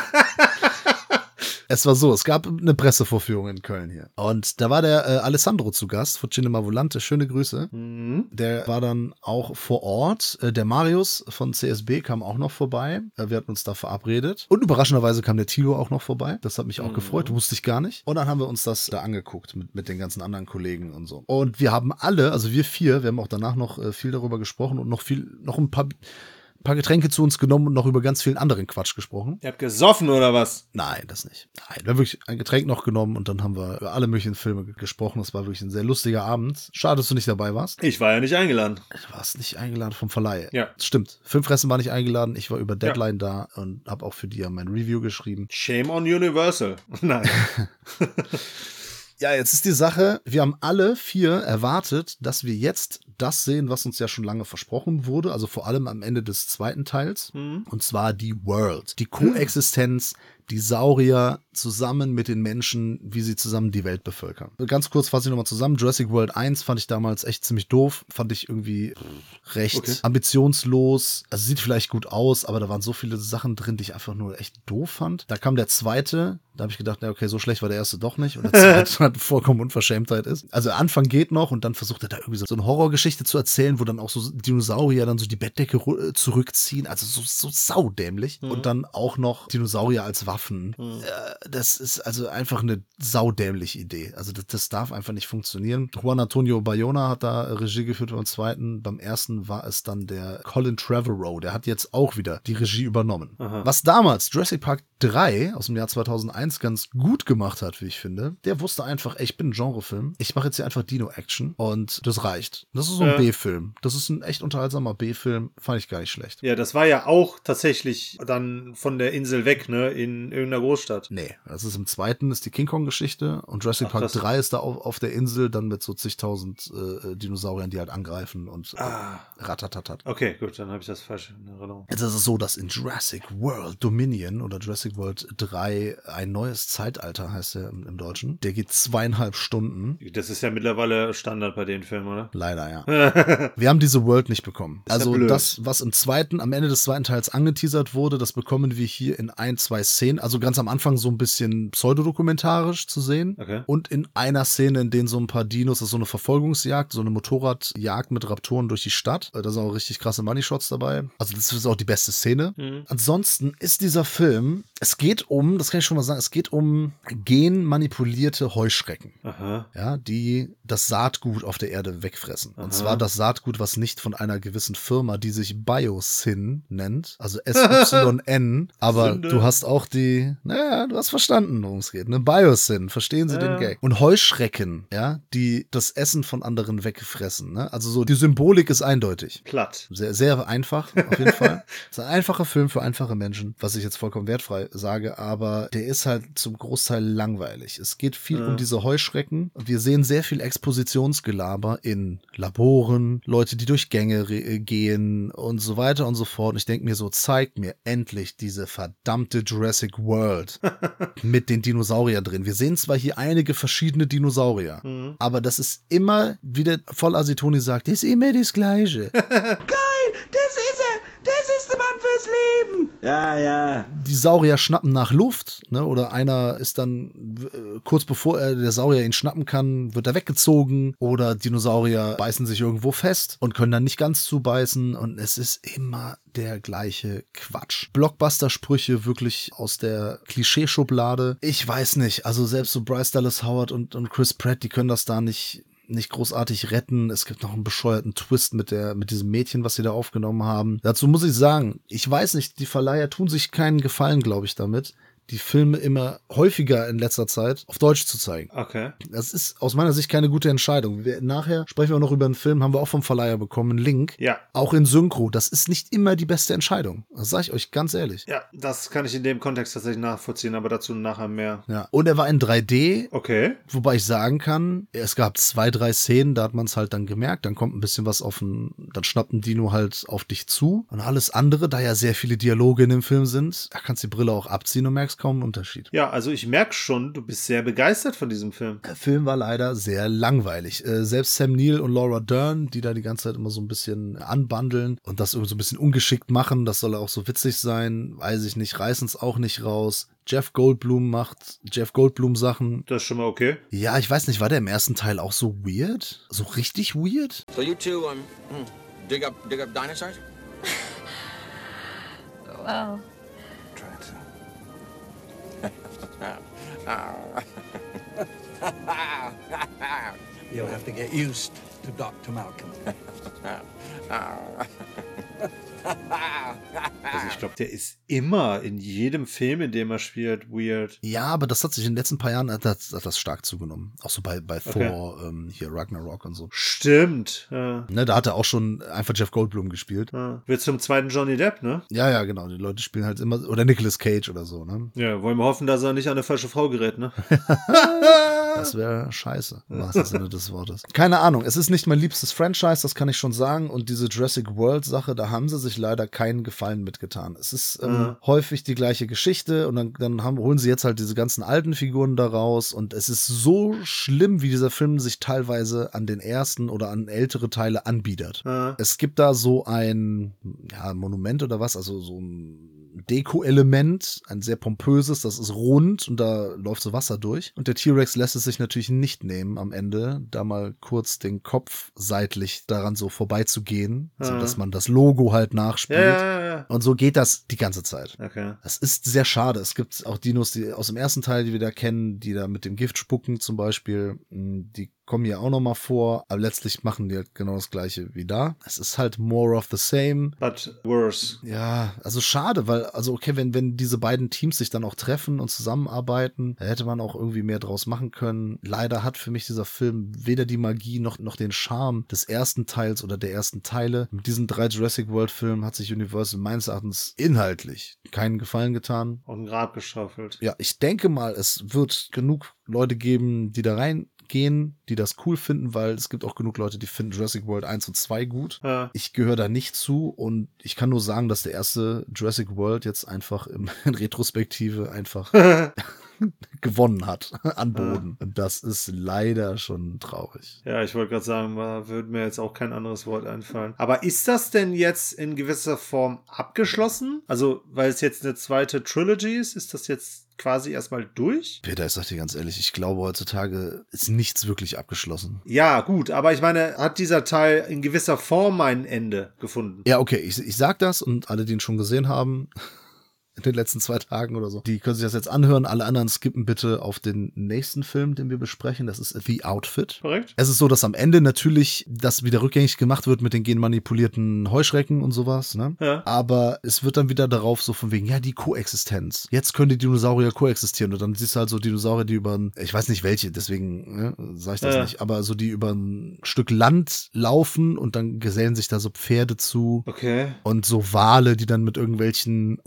Es war so, es gab eine Pressevorführung in Köln hier. Und da war der äh, Alessandro zu Gast von Cinema Volante. Schöne Grüße. Mhm. Der war dann auch vor Ort. Äh, Der Marius von CSB kam auch noch vorbei. Äh, Wir hatten uns da verabredet. Und überraschenderweise kam der Tilo auch noch vorbei. Das hat mich auch Mhm. gefreut. Wusste ich gar nicht. Und dann haben wir uns das da angeguckt mit, mit den ganzen anderen Kollegen und so. Und wir haben alle, also wir vier, wir haben auch danach noch äh, viel darüber gesprochen und noch viel, noch ein paar paar Getränke zu uns genommen und noch über ganz vielen anderen Quatsch gesprochen. Ihr habt gesoffen oder was? Nein, das nicht. Nein, wir haben wirklich ein Getränk noch genommen und dann haben wir über alle möglichen Filme ge- gesprochen. Das war wirklich ein sehr lustiger Abend. Schade, dass du nicht dabei warst. Ich war ja nicht eingeladen. Du warst nicht eingeladen vom Verleih. Ja. Stimmt. Filmfressen war nicht eingeladen. Ich war über Deadline da und habe auch für die ja mein Review geschrieben. Shame on Universal. Nein. Ja, jetzt ist die Sache, wir haben alle vier erwartet, dass wir jetzt das sehen, was uns ja schon lange versprochen wurde, also vor allem am Ende des zweiten Teils, und zwar die World, die Koexistenz, die Saurier zusammen mit den Menschen, wie sie zusammen die Welt bevölkern. Ganz kurz fasse ich nochmal zusammen. Jurassic World 1 fand ich damals echt ziemlich doof, fand ich irgendwie recht Okay. ambitionslos. Also sieht vielleicht gut aus, aber da waren so viele Sachen drin, die ich einfach nur echt doof fand. Da kam der zweite, da habe ich gedacht, na okay, so schlecht war der erste doch nicht. Und der zweite hat vollkommen Unverschämtheit ist. Also Anfang geht noch und dann versucht er da irgendwie so eine Horrorgeschichte zu erzählen, wo dann auch so Dinosaurier dann so die Bettdecke zurückziehen. Also so, so saudämlich. Und dann auch noch Dinosaurier als Waffen. Äh, das ist also einfach eine saudämliche Idee. Also das, das darf einfach nicht funktionieren. Juan Antonio Bayona hat da Regie geführt beim zweiten. Beim ersten war es dann der Colin Trevorrow. Der hat jetzt auch wieder die Regie übernommen. Was damals Jurassic Park 3 aus dem Jahr 2001 ganz gut gemacht hat, wie ich finde, der wusste einfach, ey, ich bin ein Genrefilm. Ich mache jetzt hier einfach Dino-Action und das reicht. Das ist so ein Ja. B-Film. Das ist ein echt unterhaltsamer B-Film. Fand ich gar nicht schlecht. Ja, das war ja auch tatsächlich dann von der Insel weg, ne? In irgendeiner Großstadt. Nee, das ist im zweiten ist die King Kong-Geschichte und Jurassic Ach, Park krass. 3 ist da auf, auf der Insel dann mit so zigtausend äh, Dinosauriern, die halt angreifen und äh, Ah. ratatatat. Okay, gut, dann habe ich das falsch in Erinnerung. Jetzt ist es so, dass in Jurassic World Dominion oder Jurassic World 3 ein neues Zeitalter heißt er im, im Deutschen. Der geht zweieinhalb Stunden. Das ist ja mittlerweile Standard bei den Filmen, oder? Leider, ja. Wir haben diese World nicht bekommen. Ist ja Also blöd. das, was im zweiten, am Ende des zweiten Teils angeteasert wurde, das bekommen wir hier in ein, zwei Szenen. Also ganz am Anfang so ein bisschen pseudodokumentarisch zu sehen. Okay. Und in einer Szene, in denen so ein paar Dinos, das ist so eine Verfolgungsjagd, so eine Motorradjagd mit Raptoren durch die Stadt. Äh, Da sind auch richtig krasse Money-Shots dabei. Also das ist auch die beste Szene. Ansonsten ist dieser Film, es geht um, das kann ich schon mal sagen, es geht um genmanipulierte Heuschrecken Aha. ja, die das Saatgut auf der Erde wegfressen. Und Aha. zwar das Saatgut, was nicht von einer gewissen Firma, die sich Biosyn nennt, also S-Y-N, aber Sünde. du hast auch die, naja, du hast verstanden, worum es geht, ne? Biosyn, verstehen Sie den Ja. Gag? Und Heuschrecken, ja, die das Essen von anderen wegfressen, ne? Also so, die Symbolik ist eindeutig. Platt. Sehr, sehr einfach, auf jeden Fall. Es ist ein einfacher Film für einfache Menschen, was ich jetzt vollkommen wertfrei sage, aber der ist halt zum Großteil langweilig. Es geht viel Ja. um diese Heuschrecken. Wir sehen sehr viel Expositionsgelaber in Laboren, Leute, die durch Gänge äh, gehen und so weiter und so fort. Und ich denke mir so, zeigt mir endlich diese verdammte Jurassic World mit den Dinosauriern drin. Wir sehen zwar hier einige verschiedene Dinosaurier, Mhm. aber das ist immer, wie der Vollasitoni sagt, das ist immer das Gleiche. Das ist er! Das fürs Leben! Ja, ja. die Saurier schnappen nach Luft, ne? Oder einer ist dann äh, kurz bevor er der Saurier ihn schnappen kann, wird er weggezogen oder Dinosaurier beißen sich irgendwo fest und können dann nicht ganz zubeißen und es ist immer der gleiche Quatsch. Blockbuster-Sprüche wirklich aus der Klischeeschublade. Ich weiß nicht, also selbst so Bryce Dallas Howard und, und Chris Pratt, die können das da nicht nicht großartig retten. Es gibt noch einen bescheuerten Twist mit der, mit diesem Mädchen, was sie da aufgenommen haben. Dazu muss ich sagen, ich weiß nicht, die Verleiher tun sich keinen Gefallen, glaube ich, damit, die Filme immer häufiger in letzter Zeit auf Deutsch zu zeigen. Okay. Das ist aus meiner Sicht keine gute Entscheidung. Wir, nachher sprechen wir auch noch über einen Film, haben wir auch vom Verleiher bekommen, einen Link. Ja. Auch in Synchro. Das ist nicht immer die beste Entscheidung. Das sage ich euch ganz ehrlich. Ja, das kann ich in dem Kontext tatsächlich nachvollziehen, aber dazu nachher mehr. Ja. Und er war in 3D, Okay. Wobei ich sagen kann, es gab zwei, drei Szenen, da hat man es halt dann gemerkt, dann kommt ein bisschen was auf dann schnappt ein Dino halt auf dich zu. Und alles andere, da ja sehr viele Dialoge in dem Film sind, da kannst du die Brille auch abziehen und merkst kaum einen Unterschied. Ja, also ich merke schon, du bist sehr begeistert von diesem Film. Der Film war leider sehr langweilig. Äh, selbst Sam Neill und Laura Dern, die da die ganze Zeit immer so ein bisschen anbandeln und das irgendwie so ein bisschen ungeschickt machen, das soll auch so witzig sein, weiß ich nicht, reißen es auch nicht raus. Jeff Goldblum macht Jeff Goldblum Sachen. Das ist schon mal okay. Ja, ich weiß nicht, war der im ersten Teil auch so weird? So richtig weird? So you two um hmm, dig up dig up dinosaurs? Well, You'll have to get used to Dr. Malcolm. Also ich glaube, der ist immer in jedem Film, in dem er spielt, weird. Ja, aber das hat sich in den letzten paar Jahren hat das, hat das stark zugenommen. Auch so bei, bei Okay. Thor, ähm, hier Ragnarok und so. Stimmt. Ja. Ne, da hat er auch schon einfach Jeff Goldblum gespielt. Ja. Wird zum zweiten Johnny Depp, ne? Ja, ja, genau. Die Leute spielen halt immer, oder Nicolas Cage oder so, ne? Ja, wollen wir hoffen, dass er nicht an eine falsche Frau gerät, ne? Das wäre scheiße, im wahrsten Sinne des Wortes. Keine Ahnung, es ist nicht mein liebstes Franchise, das kann ich schon sagen. Und diese Jurassic World-Sache, da haben sie sich leider keinen Gefallen mitgetan. Es ist ähm, Mhm. häufig die gleiche Geschichte und dann, dann haben, holen sie jetzt halt diese ganzen alten Figuren da raus. Und es ist so schlimm, wie dieser Film sich teilweise an den ersten oder an ältere Teile anbietet. Ja. Es gibt da so ein ja, Monument oder was, also so ein Deko-Element, ein sehr pompöses, das ist rund und da läuft so Wasser durch. Und der T-Rex lässt es sich natürlich nicht nehmen, am Ende da mal kurz den Kopf seitlich daran so vorbeizugehen, Ja. sodass man das Logo halt nachspielt. Ja, ja, ja. Und so geht das die ganze Zeit. Okay. Das ist sehr schade. Es gibt auch Dinos, die aus dem ersten Teil, die wir da kennen, die da mit dem Gift spucken zum Beispiel. Die kommen hier auch noch mal vor, aber letztlich machen die halt genau das gleiche wie da. Es ist halt more of the same. But worse. Ja, also schade, weil, also okay, wenn, wenn diese beiden Teams sich dann auch treffen und zusammenarbeiten, da hätte man auch irgendwie mehr draus machen können. Leider hat für mich dieser Film weder die Magie noch, noch den Charme des ersten Teils oder der ersten Teile. Mit diesen drei Jurassic World Filmen hat sich Universal meines Erachtens inhaltlich keinen Gefallen getan. Auf den Grab geschaufelt. Ja, ich denke mal, es wird genug Leute geben, die da reingehen, die das cool finden, weil es gibt auch genug Leute, die finden Jurassic World 1 und 2 gut. Ja. Ich gehöre da nicht zu und ich kann nur sagen, dass der erste Jurassic World jetzt einfach im, in Retrospektive einfach gewonnen hat an Boden. Und das ist leider schon traurig. Ja, ich wollte gerade sagen, da würde mir jetzt auch kein anderes Wort einfallen. Aber ist das denn jetzt in gewisser Form abgeschlossen? Also, weil es jetzt eine zweite Trilogy ist, ist das jetzt quasi erstmal durch? Peter, ich sag dir ganz ehrlich, ich glaube heutzutage ist nichts wirklich abgeschlossen. Ja, gut, aber ich meine, hat dieser Teil in gewisser Form ein Ende gefunden? Ja, okay, ich, ich sag das und alle, die ihn schon gesehen haben, in den letzten zwei Tagen oder so, die können sich das jetzt anhören. Alle anderen skippen bitte auf den nächsten Film, den wir besprechen. Das ist The Outfit. Korrekt? Es ist so, dass am Ende natürlich das wieder rückgängig gemacht wird mit den genmanipulierten Heuschrecken und sowas, ne? Ja. Aber es wird dann wieder darauf so von wegen, ja, die Koexistenz. Jetzt können die Dinosaurier koexistieren. Und dann siehst du halt so Dinosaurier, die über ein, ich weiß nicht welche, deswegen ne, sage ich das Ja. nicht, aber so die über ein Stück Land laufen und dann gesellen sich da so Pferde zu. Okay. Und so Wale, die dann mit irgendwelchen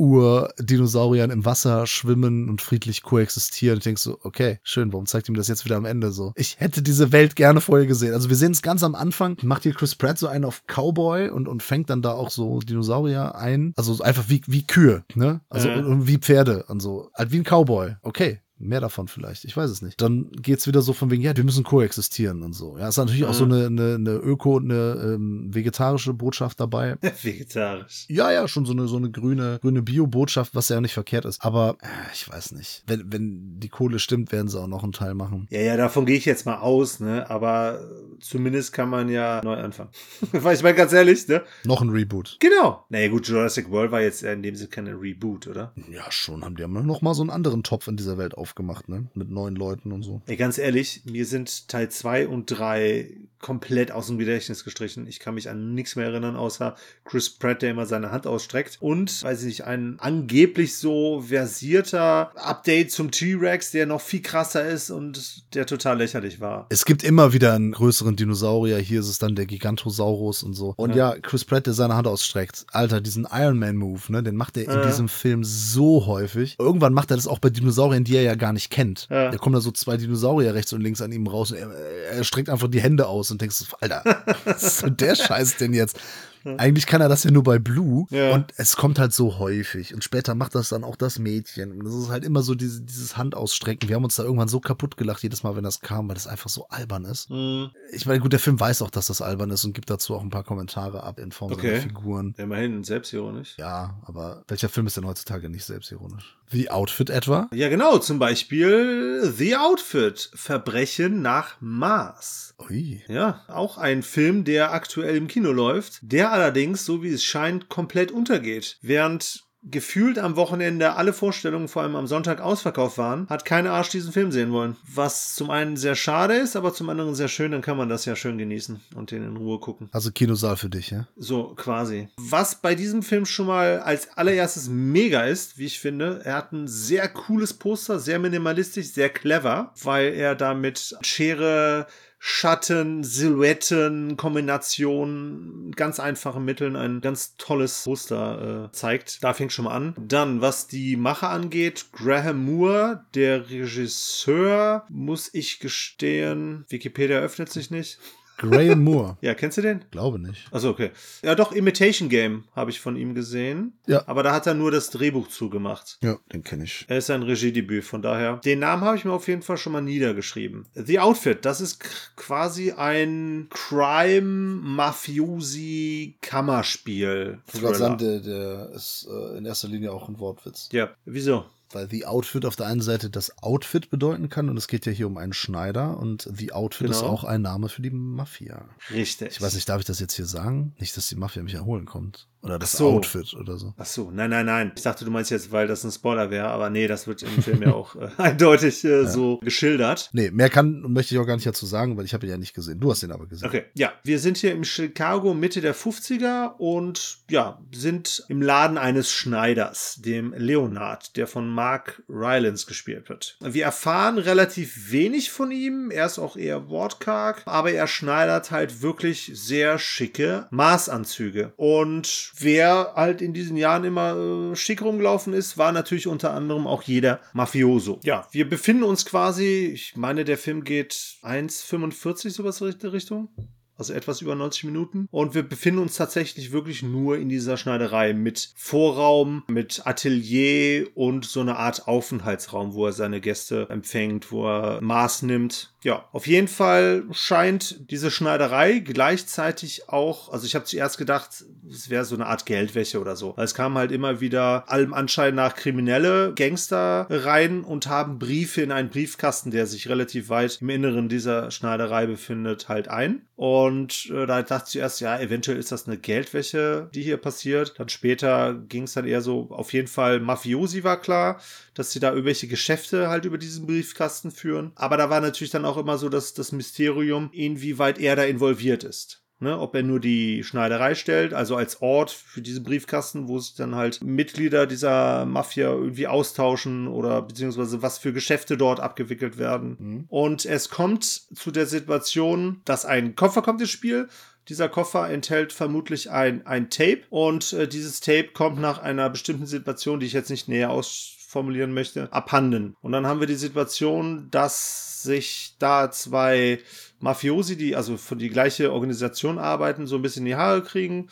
Urdinosauriern im Wasser schwimmen und friedlich koexistieren. Ich denk so, okay, schön, warum zeigt ihr mir das jetzt wieder am Ende so? Ich hätte diese Welt gerne vorher gesehen. Also wir sehen es ganz am Anfang, macht hier Chris Pratt so einen auf Cowboy und, und fängt dann da auch so Dinosaurier ein. Also einfach wie, wie Kühe, ne? Also Ja. und, und wie Pferde und so. Halt wie ein Cowboy. Okay. Mehr davon vielleicht, ich weiß es nicht. Dann geht's wieder so von wegen, ja, wir müssen koexistieren und so. Ja, ist natürlich auch so eine, eine, eine Öko- und eine ähm, vegetarische Botschaft dabei. Vegetarisch. Ja, ja, schon so eine, so eine grüne, grüne Bio-Botschaft, was ja nicht verkehrt ist. Aber äh, ich weiß nicht. Wenn, wenn die Kohle stimmt, werden sie auch noch einen Teil machen. Ja, ja, davon gehe ich jetzt mal aus, ne? Aber zumindest kann man ja neu anfangen. Weil ich meine, ganz ehrlich, ne? Noch ein Reboot. Genau. Naja, gut, Jurassic World war jetzt in dem Sinne keine Reboot, oder? Ja, schon haben die haben noch mal so einen anderen Topf in dieser Welt aufgemacht, ne? Mit neuen Leuten und so. Ey, ganz ehrlich, mir sind Teil 2 und 3 komplett aus dem Gedächtnis gestrichen. Ich kann mich an nichts mehr erinnern, außer Chris Pratt, der immer seine Hand ausstreckt. Und, weiß ich nicht, ein angeblich so versierter Update zum T-Rex, der noch viel krasser ist und der total lächerlich war. Es gibt immer wieder einen größeren Dinosaurier. Hier ist es dann der Gigantosaurus und so. Und ja, Chris Pratt, der seine Hand ausstreckt. Alter, diesen Iron Man Move, ne? Den macht er in Ja. diesem Film so häufig. Irgendwann macht er das auch bei Dinosauriern, die er ja gar nicht kennt. Ja. Da kommen da so zwei Dinosaurier rechts und links an ihm raus. Und er, er streckt einfach die Hände aus und denkst, Alter, was ist denn der Scheiß denn jetzt? Eigentlich kann er das ja nur bei Blue Ja. und es kommt halt so häufig und später macht das dann auch das Mädchen und das ist halt immer so diese, dieses Handausstrecken. Wir haben uns da irgendwann so kaputt gelacht jedes Mal, wenn das kam, weil das einfach so albern ist. Hm, Ich meine, gut, der Film weiß auch, dass das albern ist und gibt dazu auch ein paar Kommentare ab in Form Okay. seiner Figuren. immerhin selbstironisch. Ja, aber welcher Film ist denn heutzutage nicht selbstironisch? The Outfit etwa? Ja, genau, zum Beispiel The Outfit, Verbrechen nach Mars. Ui. Ja, auch ein Film, der aktuell im Kino läuft, der allerdings, so wie es scheint, komplett untergeht. Während gefühlt am Wochenende alle Vorstellungen, vor allem am Sonntag, ausverkauft waren, hat keine Arsch diesen Film sehen wollen. Was zum einen sehr schade ist, aber zum anderen sehr schön, dann kann man das ja schön genießen und den in Ruhe gucken. Also Kinosaal für dich, ja? So, quasi. Was bei diesem Film schon mal als allererstes mega ist, wie ich finde, er hat ein sehr cooles Poster, sehr minimalistisch, sehr clever, weil er da mit Schere, Schatten, Silhouetten, Kombinationen, ganz einfachen Mitteln ein ganz tolles Poster äh, zeigt. Da fängt schon mal an. Dann, was die Macher angeht, Graham Moore, der Regisseur, muss ich gestehen, Wikipedia öffnet sich nicht. Graham Moore. Ja, kennst du den? Glaube nicht. Achso, okay. Ja, doch, Imitation Game habe ich von ihm gesehen. Ja. Aber da hat er nur das Drehbuch zugemacht. Ja, den kenne ich. Er ist ein Regiedebüt, von daher. Den Namen habe ich mir auf jeden Fall schon mal niedergeschrieben. The Outfit, das ist quasi ein Crime-Mafiosi-Kammerspiel. Ich gerade sagen, der, der ist äh, in erster Linie auch ein Wortwitz. Ja, wieso? Weil The Outfit auf der einen Seite das Outfit bedeuten kann und es geht ja hier um einen Schneider und The Outfit ist Genau. auch ein Name für die Mafia. Richtig. Ich weiß nicht, darf ich das jetzt hier sagen? Nicht, dass die Mafia mich erholen kommt. Oder das so. Outfit oder so. Ach so, nein, nein, nein. Ich dachte, du meinst jetzt, weil das ein Spoiler wäre, aber nee, das wird im Film ja auch äh, eindeutig äh, so geschildert. Nee, mehr kann und möchte ich auch gar nicht dazu sagen, weil ich habe ihn ja nicht gesehen. Du hast ihn aber gesehen. Okay, ja, wir sind hier im Chicago Mitte der 50er und ja, sind im Laden eines Schneiders, dem Leonard, der von Mark Rylance gespielt wird. Wir erfahren relativ wenig von ihm, er ist auch eher wortkarg, aber er schneidert halt wirklich sehr schicke Maßanzüge. Und wer halt in diesen Jahren immer äh, schick rumgelaufen ist, war natürlich unter anderem auch jeder Mafioso. Ja, wir befinden uns quasi, ich meine, der Film geht 1,45 sowas in die Richtung also etwas über 90 Minuten. Und wir befinden uns tatsächlich wirklich nur in dieser Schneiderei mit Vorraum, mit Atelier und so eine Art Aufenthaltsraum, wo er seine Gäste empfängt, wo er Maß nimmt. Ja, auf jeden Fall scheint diese Schneiderei gleichzeitig auch, also ich habe zuerst gedacht, es wäre so eine Art Geldwäsche oder so. Weil es kamen halt immer wieder allem Anschein nach kriminelle Gangster rein und haben Briefe in einen Briefkasten, der sich relativ weit im Inneren dieser Schneiderei befindet, halt ein. Und äh, da dachte ich zuerst, ja, eventuell ist das eine Geldwäsche, die hier passiert. Dann später ging es dann eher so, auf jeden Fall Mafiosi war klar, dass sie da irgendwelche Geschäfte halt über diesen Briefkasten führen. Aber da war natürlich dann auch immer so das, das Mysterium, inwieweit er da involviert ist. Ne, ob er nur die Schneiderei stellt, also als Ort für diesen Briefkasten, wo sich dann halt Mitglieder dieser Mafia irgendwie austauschen oder beziehungsweise was für Geschäfte dort abgewickelt werden. Und es kommt zu der Situation, dass ein Koffer kommt ins Spiel. Dieser Koffer enthält vermutlich ein, ein Tape und äh, dieses Tape kommt nach einer bestimmten Situation, die ich jetzt nicht näher ausformulieren möchte, abhanden. Und dann haben wir die Situation, dass sich da zwei Mafiosi, die also für die gleiche Organisation arbeiten, so ein bisschen in die Haare kriegen,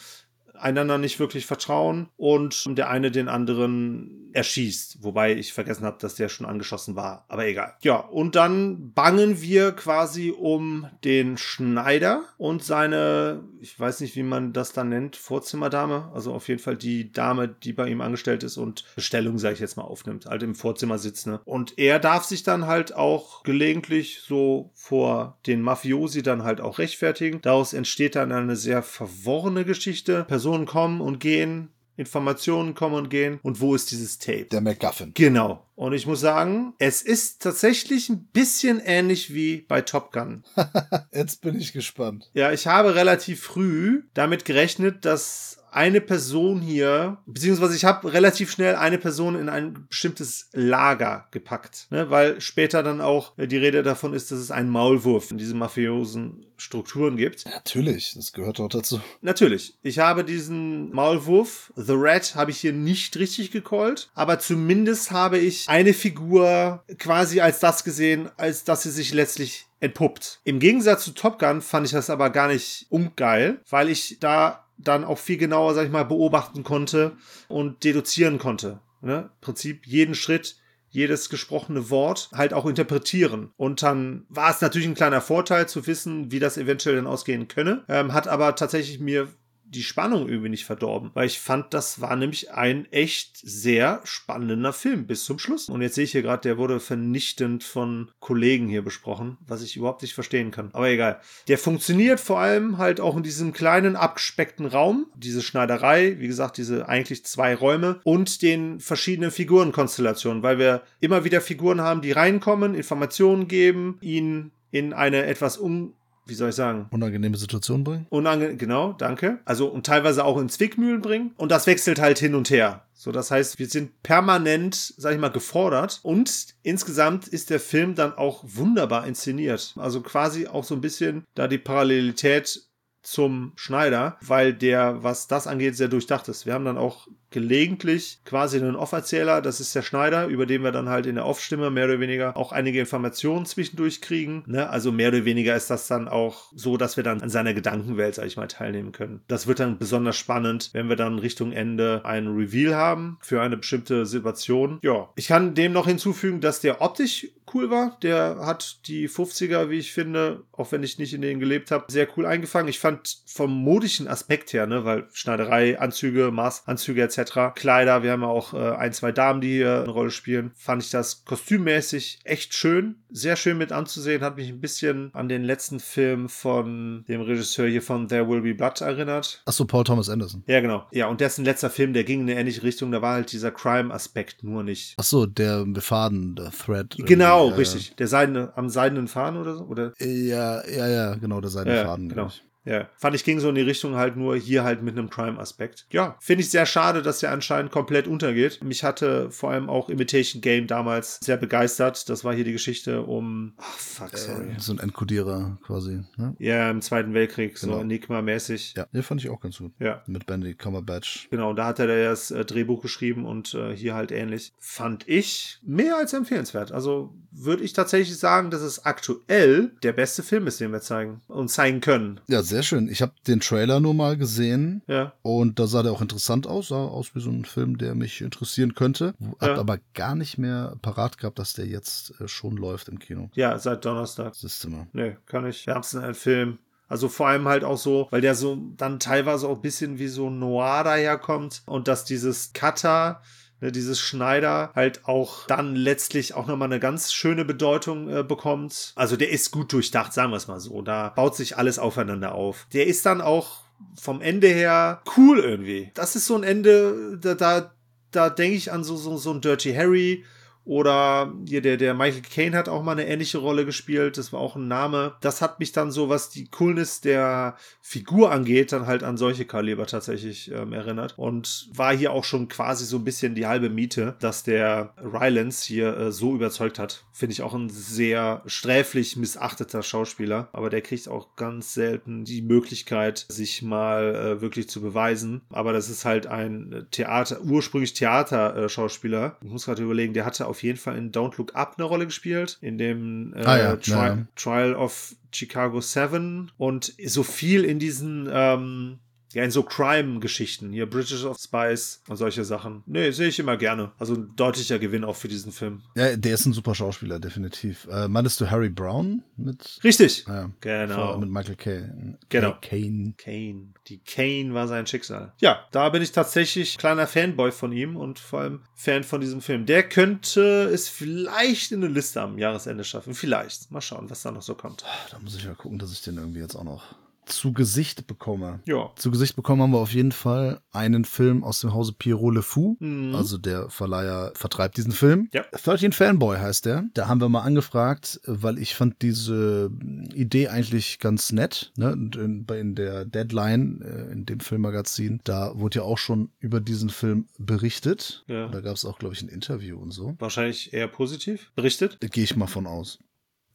einander nicht wirklich vertrauen und der eine den anderen erschießt. Wobei ich vergessen habe, dass der schon angeschossen war. Aber egal. Ja, und dann bangen wir quasi um den Schneider und seine, ich weiß nicht, wie man das dann nennt, Vorzimmerdame. Also auf jeden Fall die Dame, die bei ihm angestellt ist und Bestellung, sage ich jetzt mal, aufnimmt. Halt im Vorzimmer sitzt. Ne? Und er darf sich dann halt auch gelegentlich so vor den Mafiosi dann halt auch rechtfertigen. Daraus entsteht dann eine sehr verworrene Geschichte. Personen kommen und gehen, Informationen kommen und gehen. Und wo ist dieses Tape? Der MacGuffin. Genau. Und ich muss sagen, es ist tatsächlich ein bisschen ähnlich wie bei Top Gun. Jetzt bin ich gespannt. Ja, ich habe relativ früh damit gerechnet, dass eine Person hier, beziehungsweise ich habe relativ schnell eine Person in ein bestimmtes Lager gepackt, ne, weil später dann auch äh, die Rede davon ist, dass es einen Maulwurf in diesen mafiosen Strukturen gibt. Natürlich, das gehört doch dazu. Natürlich. Ich habe diesen Maulwurf, The Rat, habe ich hier nicht richtig gecallt, aber zumindest habe ich eine Figur quasi als das gesehen, als dass sie sich letztlich entpuppt. Im Gegensatz zu Top Gun fand ich das aber gar nicht ungeil, weil ich da dann auch viel genauer, sag ich mal, beobachten konnte und deduzieren konnte. Ne? Im Prinzip jeden Schritt jedes gesprochene Wort halt auch interpretieren. Und dann war es natürlich ein kleiner Vorteil zu wissen, wie das eventuell dann ausgehen könne. Ähm, hat aber tatsächlich mir die Spannung irgendwie nicht verdorben, weil ich fand, das war nämlich ein echt sehr spannender Film bis zum Schluss. Und jetzt sehe ich hier gerade, der wurde vernichtend von Kollegen hier besprochen, was ich überhaupt nicht verstehen kann. Aber egal. Der funktioniert vor allem halt auch in diesem kleinen abgespeckten Raum, diese Schneiderei, wie gesagt, diese eigentlich zwei Räume und den verschiedenen Figurenkonstellationen, weil wir immer wieder Figuren haben, die reinkommen, Informationen geben, ihn in eine etwas um wie soll ich sagen? Unangenehme Situation bringen. Unange genau, danke. Also und teilweise auch in Zwickmühlen bringen. Und das wechselt halt hin und her. So, das heißt, wir sind permanent, sag ich mal, gefordert. Und insgesamt ist der Film dann auch wunderbar inszeniert. Also quasi auch so ein bisschen da die Parallelität zum Schneider, weil der, was das angeht, sehr durchdacht ist. Wir haben dann auch gelegentlich quasi einen Off-Erzähler, das ist der Schneider, über den wir dann halt in der Off-Stimme mehr oder weniger auch einige Informationen zwischendurch kriegen. Ne? Also mehr oder weniger ist das dann auch so, dass wir dann an seiner Gedankenwelt, sag ich mal, teilnehmen können. Das wird dann besonders spannend, wenn wir dann Richtung Ende einen Reveal haben für eine bestimmte Situation. Ja, ich kann dem noch hinzufügen, dass der optisch cool war. Der hat die 50er, wie ich finde, auch wenn ich nicht in denen gelebt habe, sehr cool eingefangen. Ich fand vom modischen Aspekt her, ne, weil Schneiderei, Anzüge, Maßanzüge etc Kleider. Wir haben ja auch äh, ein, zwei Damen, die hier eine Rolle spielen. Fand ich das kostümmäßig echt schön. Sehr schön mit anzusehen. Hat mich ein bisschen an den letzten Film von dem Regisseur hier von There Will Be Blood erinnert. Achso, Paul Thomas Anderson. Ja, genau. Ja, und dessen letzter Film, der ging in eine ähnliche Richtung. Da war halt dieser Crime-Aspekt nur nicht. Achso, der Faden, der Thread. Genau, richtig. Der seidene, am seidenen Faden oder so? Oder? Ja, ja, ja, genau, der seidene Ja, Faden. genau. ich. Ja, fand ich ging so in die Richtung halt nur hier halt mit einem Crime-Aspekt. Ja, finde ich sehr schade, dass der anscheinend komplett untergeht. Mich hatte vor allem auch Imitation Game damals sehr begeistert. Das war hier die Geschichte um, ach fuck, sorry. So ein Endkodierer quasi. Ne? Ja, im Zweiten Weltkrieg, so Genau. Enigma-mäßig. Ja, den fand ich auch ganz gut. Ja. Mit Benedict Cumberbatch. Genau, da hat er das äh, Drehbuch geschrieben und äh, hier halt ähnlich. Fand ich mehr als empfehlenswert. Also würde ich tatsächlich sagen, dass es aktuell der beste Film ist, den wir zeigen und zeigen können. Ja, sehr schön. Ich habe den Trailer nur mal gesehen. Ja. Und da sah der auch interessant aus, sah aus wie so ein Film, der mich interessieren könnte. Hab Ja. aber gar nicht mehr parat gehabt, dass der jetzt äh, schon läuft im Kino. Ja, seit Donnerstag. Siehst du mal. Nee, kann ich. Wärmsten ein Film. Also vor allem halt auch so, weil der so dann teilweise auch ein bisschen wie so Noir daherkommt und dass dieses Cutter, ne, dieses Schneider halt auch dann letztlich auch nochmal eine ganz schöne Bedeutung äh, bekommt. Also der ist gut durchdacht, sagen wir es mal so. Da baut sich alles aufeinander auf. Der ist dann auch vom Ende her cool irgendwie. Das ist so ein Ende, da, da, da denke ich an so, so, so ein Dirty Harry oder hier der, der Michael Caine hat auch mal eine ähnliche Rolle gespielt. Das war auch ein Name. Das hat mich dann so, was die Coolness der Figur angeht, dann halt an solche Kaliber tatsächlich ähm, erinnert. Und war hier auch schon quasi so ein bisschen die halbe Miete, dass der Rylance hier äh, so überzeugt hat. Finde ich auch ein sehr sträflich missachteter Schauspieler. Aber der kriegt auch ganz selten die Möglichkeit, sich mal äh, wirklich zu beweisen. Aber das ist halt ein Theater, ursprünglich Theaterschauspieler. ich muss gerade überlegen, der hatte auf jeden Fall in Don't Look Up eine Rolle gespielt, in dem äh, Ah ja, Tri ja. Trial of Chicago 7 und so viel in diesen ähm, ja, in so Crime-Geschichten, hier Bridges of Spice und solche Sachen. Nee, sehe ich immer gerne. Also ein deutlicher Gewinn auch für diesen Film. Ja, der ist ein super Schauspieler, definitiv. Äh, meinst du Harry Brown mit? Richtig. Ja, Genau. Mit Michael Caine. Genau. Kane. Kane. Die Kane war sein Schicksal. Ja, da bin ich tatsächlich kleiner Fanboy von ihm und vor allem Fan von diesem Film. Der könnte es vielleicht in eine Liste am Jahresende schaffen. Vielleicht. Mal schauen, was da noch so kommt. Da muss ich mal gucken, dass ich den irgendwie jetzt auch noch zu Gesicht bekomme. Ja. Zu Gesicht bekommen haben wir auf jeden Fall einen Film aus dem Hause Pierrot Le Fou. Mhm. Also der Verleiher vertreibt diesen Film. Ja. 13 Fanboy heißt der. Da haben wir mal angefragt, weil ich fand diese Idee eigentlich ganz nett. Ne? In, der Deadline, äh, in dem Filmmagazin, da wurde ja auch schon über diesen Film berichtet. Ja. Da gab es auch, glaube ich, ein Interview und so. Wahrscheinlich eher positiv berichtet. Da gehe ich mal von aus.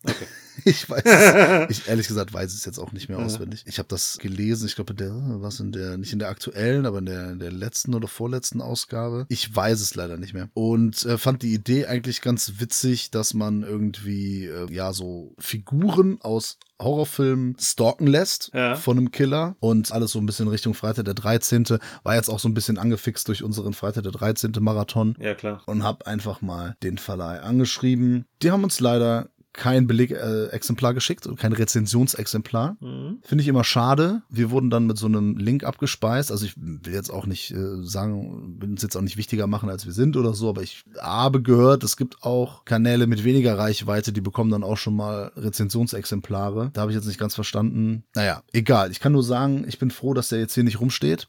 Okay. Ich weiß es. Ich ehrlich gesagt weiß es jetzt auch nicht mehr auswendig. Ich habe das gelesen, ich glaube, der was in der nicht in der aktuellen, aber in der, in der letzten oder vorletzten Ausgabe. Ich weiß es leider nicht mehr. Und äh, fand die Idee eigentlich ganz witzig, dass man irgendwie äh, ja so Figuren aus Horrorfilmen stalken lässt Ja. von einem Killer und alles so ein bisschen Richtung Freitag der 13. War jetzt auch so ein bisschen angefixt durch unseren Freitag der 13. Marathon Ja, klar. und habe einfach mal den Verleih angeschrieben. Die haben uns leider kein Belegexemplar geschickt und kein Rezensionsexemplar. Finde ich immer schade. Wir wurden dann mit so einem Link abgespeist. Also ich will jetzt auch nicht äh, sagen, will uns jetzt auch nicht wichtiger machen, als wir sind oder so, aber ich habe gehört, es gibt auch Kanäle mit weniger Reichweite, die bekommen dann auch schon mal Rezensionsexemplare. Da habe ich jetzt nicht ganz verstanden. Naja, egal. Ich kann nur sagen, ich bin froh, dass der jetzt hier nicht rumsteht.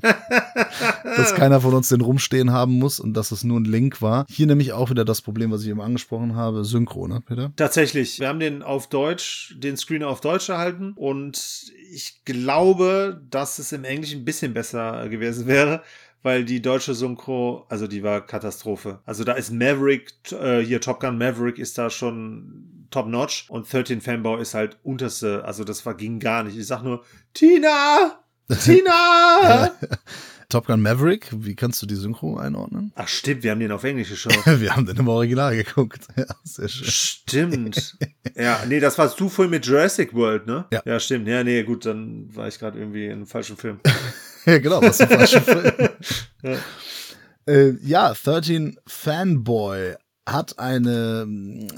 dass keiner von uns den rumstehen haben muss und dass es nur ein Link war. Hier nämlich auch wieder das Problem, was ich eben angesprochen habe, Synchro, ne, Peter? Tatsächlich. Wir haben den auf Deutsch, den Screener auf Deutsch erhalten und ich glaube, dass es im Englischen ein bisschen besser gewesen wäre. Weil die deutsche Synchro, also die war Katastrophe. Also da ist Maverick, äh, hier Top Gun Maverick ist da schon top notch und 13 Fanboy ist halt unterste, also das war, ging gar nicht. Ich sag nur, Tina! Tina! Top Gun Maverick, wie kannst du die Synchro einordnen? Ach stimmt, wir haben den auf Englisch geschaut. Wir haben den im Original geguckt. Ja, sehr schön. Stimmt. ja, nee, das warst du vorhin mit Jurassic World, ne? Ja. Ja, stimmt. Ja, nee, gut, dann war ich gerade irgendwie in einem falschen Film. ja, genau, was ein falscher Film. Äh, ja, 13 Fanboy hat eine,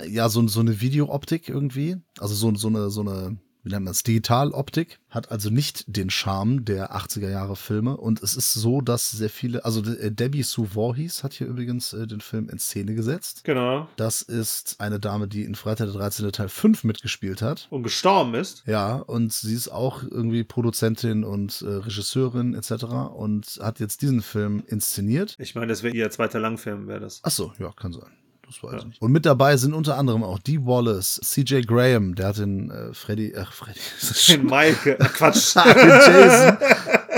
ja, so, so eine Videooptik irgendwie. Also so, so eine, so eine, wie nennt man das, Digitaloptik. Hat also nicht den Charme der 80er Jahre Filme. Und es ist so, dass sehr viele, also äh, Debbie Sue Voorhees hat hier übrigens äh, den Film in Szene gesetzt. Genau. Das ist eine Dame, die in Freitag der 13. Teil 5 mitgespielt hat. Und gestorben ist. Ja, und sie ist auch irgendwie Produzentin und äh, Regisseurin etc. und hat jetzt diesen Film inszeniert. Ich meine, das wäre ihr zweiter Langfilm, wäre das. Ach so, ja, kann sein. Das weiß ich nicht. Und mit dabei sind unter anderem auch Dee Wallace, CJ Graham, der hat den äh, Freddy, ach Freddy, das ist Den Mike, Quatsch. den Jason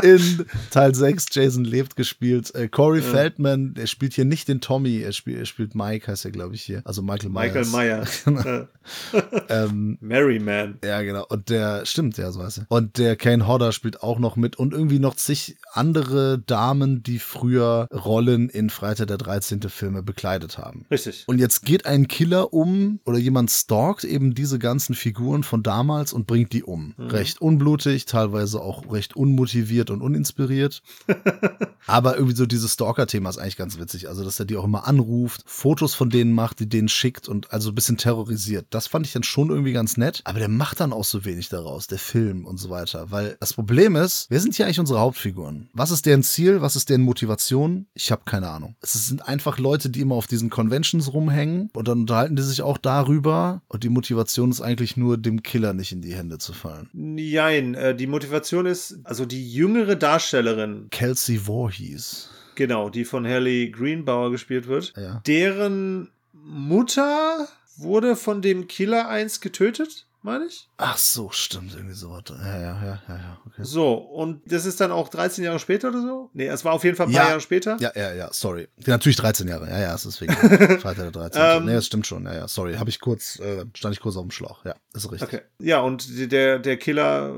in Teil 6, Jason lebt, gespielt. Äh, Corey Feldman, der spielt hier nicht den Tommy, er spielt, er spielt Mike, heißt er, glaube ich, hier. Also Michael Myers. Michael Meyer. Ähm, Merryman. Ja, genau. Und der, stimmt, ja, so heißt er. Und der Kane Hodder spielt auch noch mit und irgendwie noch zig andere Damen, die früher Rollen in Freitag der 13. Filme bekleidet haben. Richtig. Und jetzt geht ein Killer um oder jemand stalkt eben diese ganzen Figuren von damals und bringt die um. Recht unblutig, teilweise auch recht unmotiviert und uninspiriert. Aber irgendwie so dieses Stalker-Thema ist eigentlich ganz witzig. Also, dass er die auch immer anruft, Fotos von denen macht, die denen schickt und also ein bisschen terrorisiert. Das fand ich dann schon irgendwie ganz nett. Aber der macht dann auch so wenig daraus, der Film und so weiter. Weil das Problem ist, wer sind hier eigentlich unsere Hauptfiguren? Was ist deren Ziel? Was ist deren Motivation? Ich habe keine Ahnung. Es sind einfach Leute, die immer auf diesen Conventions rumhängen und dann unterhalten die sich auch darüber. Und die Motivation ist eigentlich nur, dem Killer nicht in die Hände zu fallen. Nein, äh, die Motivation ist, also die jüngere Darstellerin, Kelsey Voorhees. genau, die von Haley Greenbauer gespielt wird, Ja. deren Mutter wurde von dem Killer eins getötet, meine ich. Ach so, stimmt, irgendwie so. Ja, ja, ja, ja, ja. Okay. So, und das ist dann auch 13 Jahre später oder so? Nee, es war auf jeden Fall ein Ja. paar Jahre später. Ja, ja, ja, sorry. Natürlich 13 Jahre. Ja, ja, es ist wegen Freitag der 13. Ähm. nee, das stimmt schon. Ja, ja, sorry. Habe ich kurz, äh, stand ich kurz auf dem Schlauch. Ja, ist richtig. Okay. Ja, und der, der Killer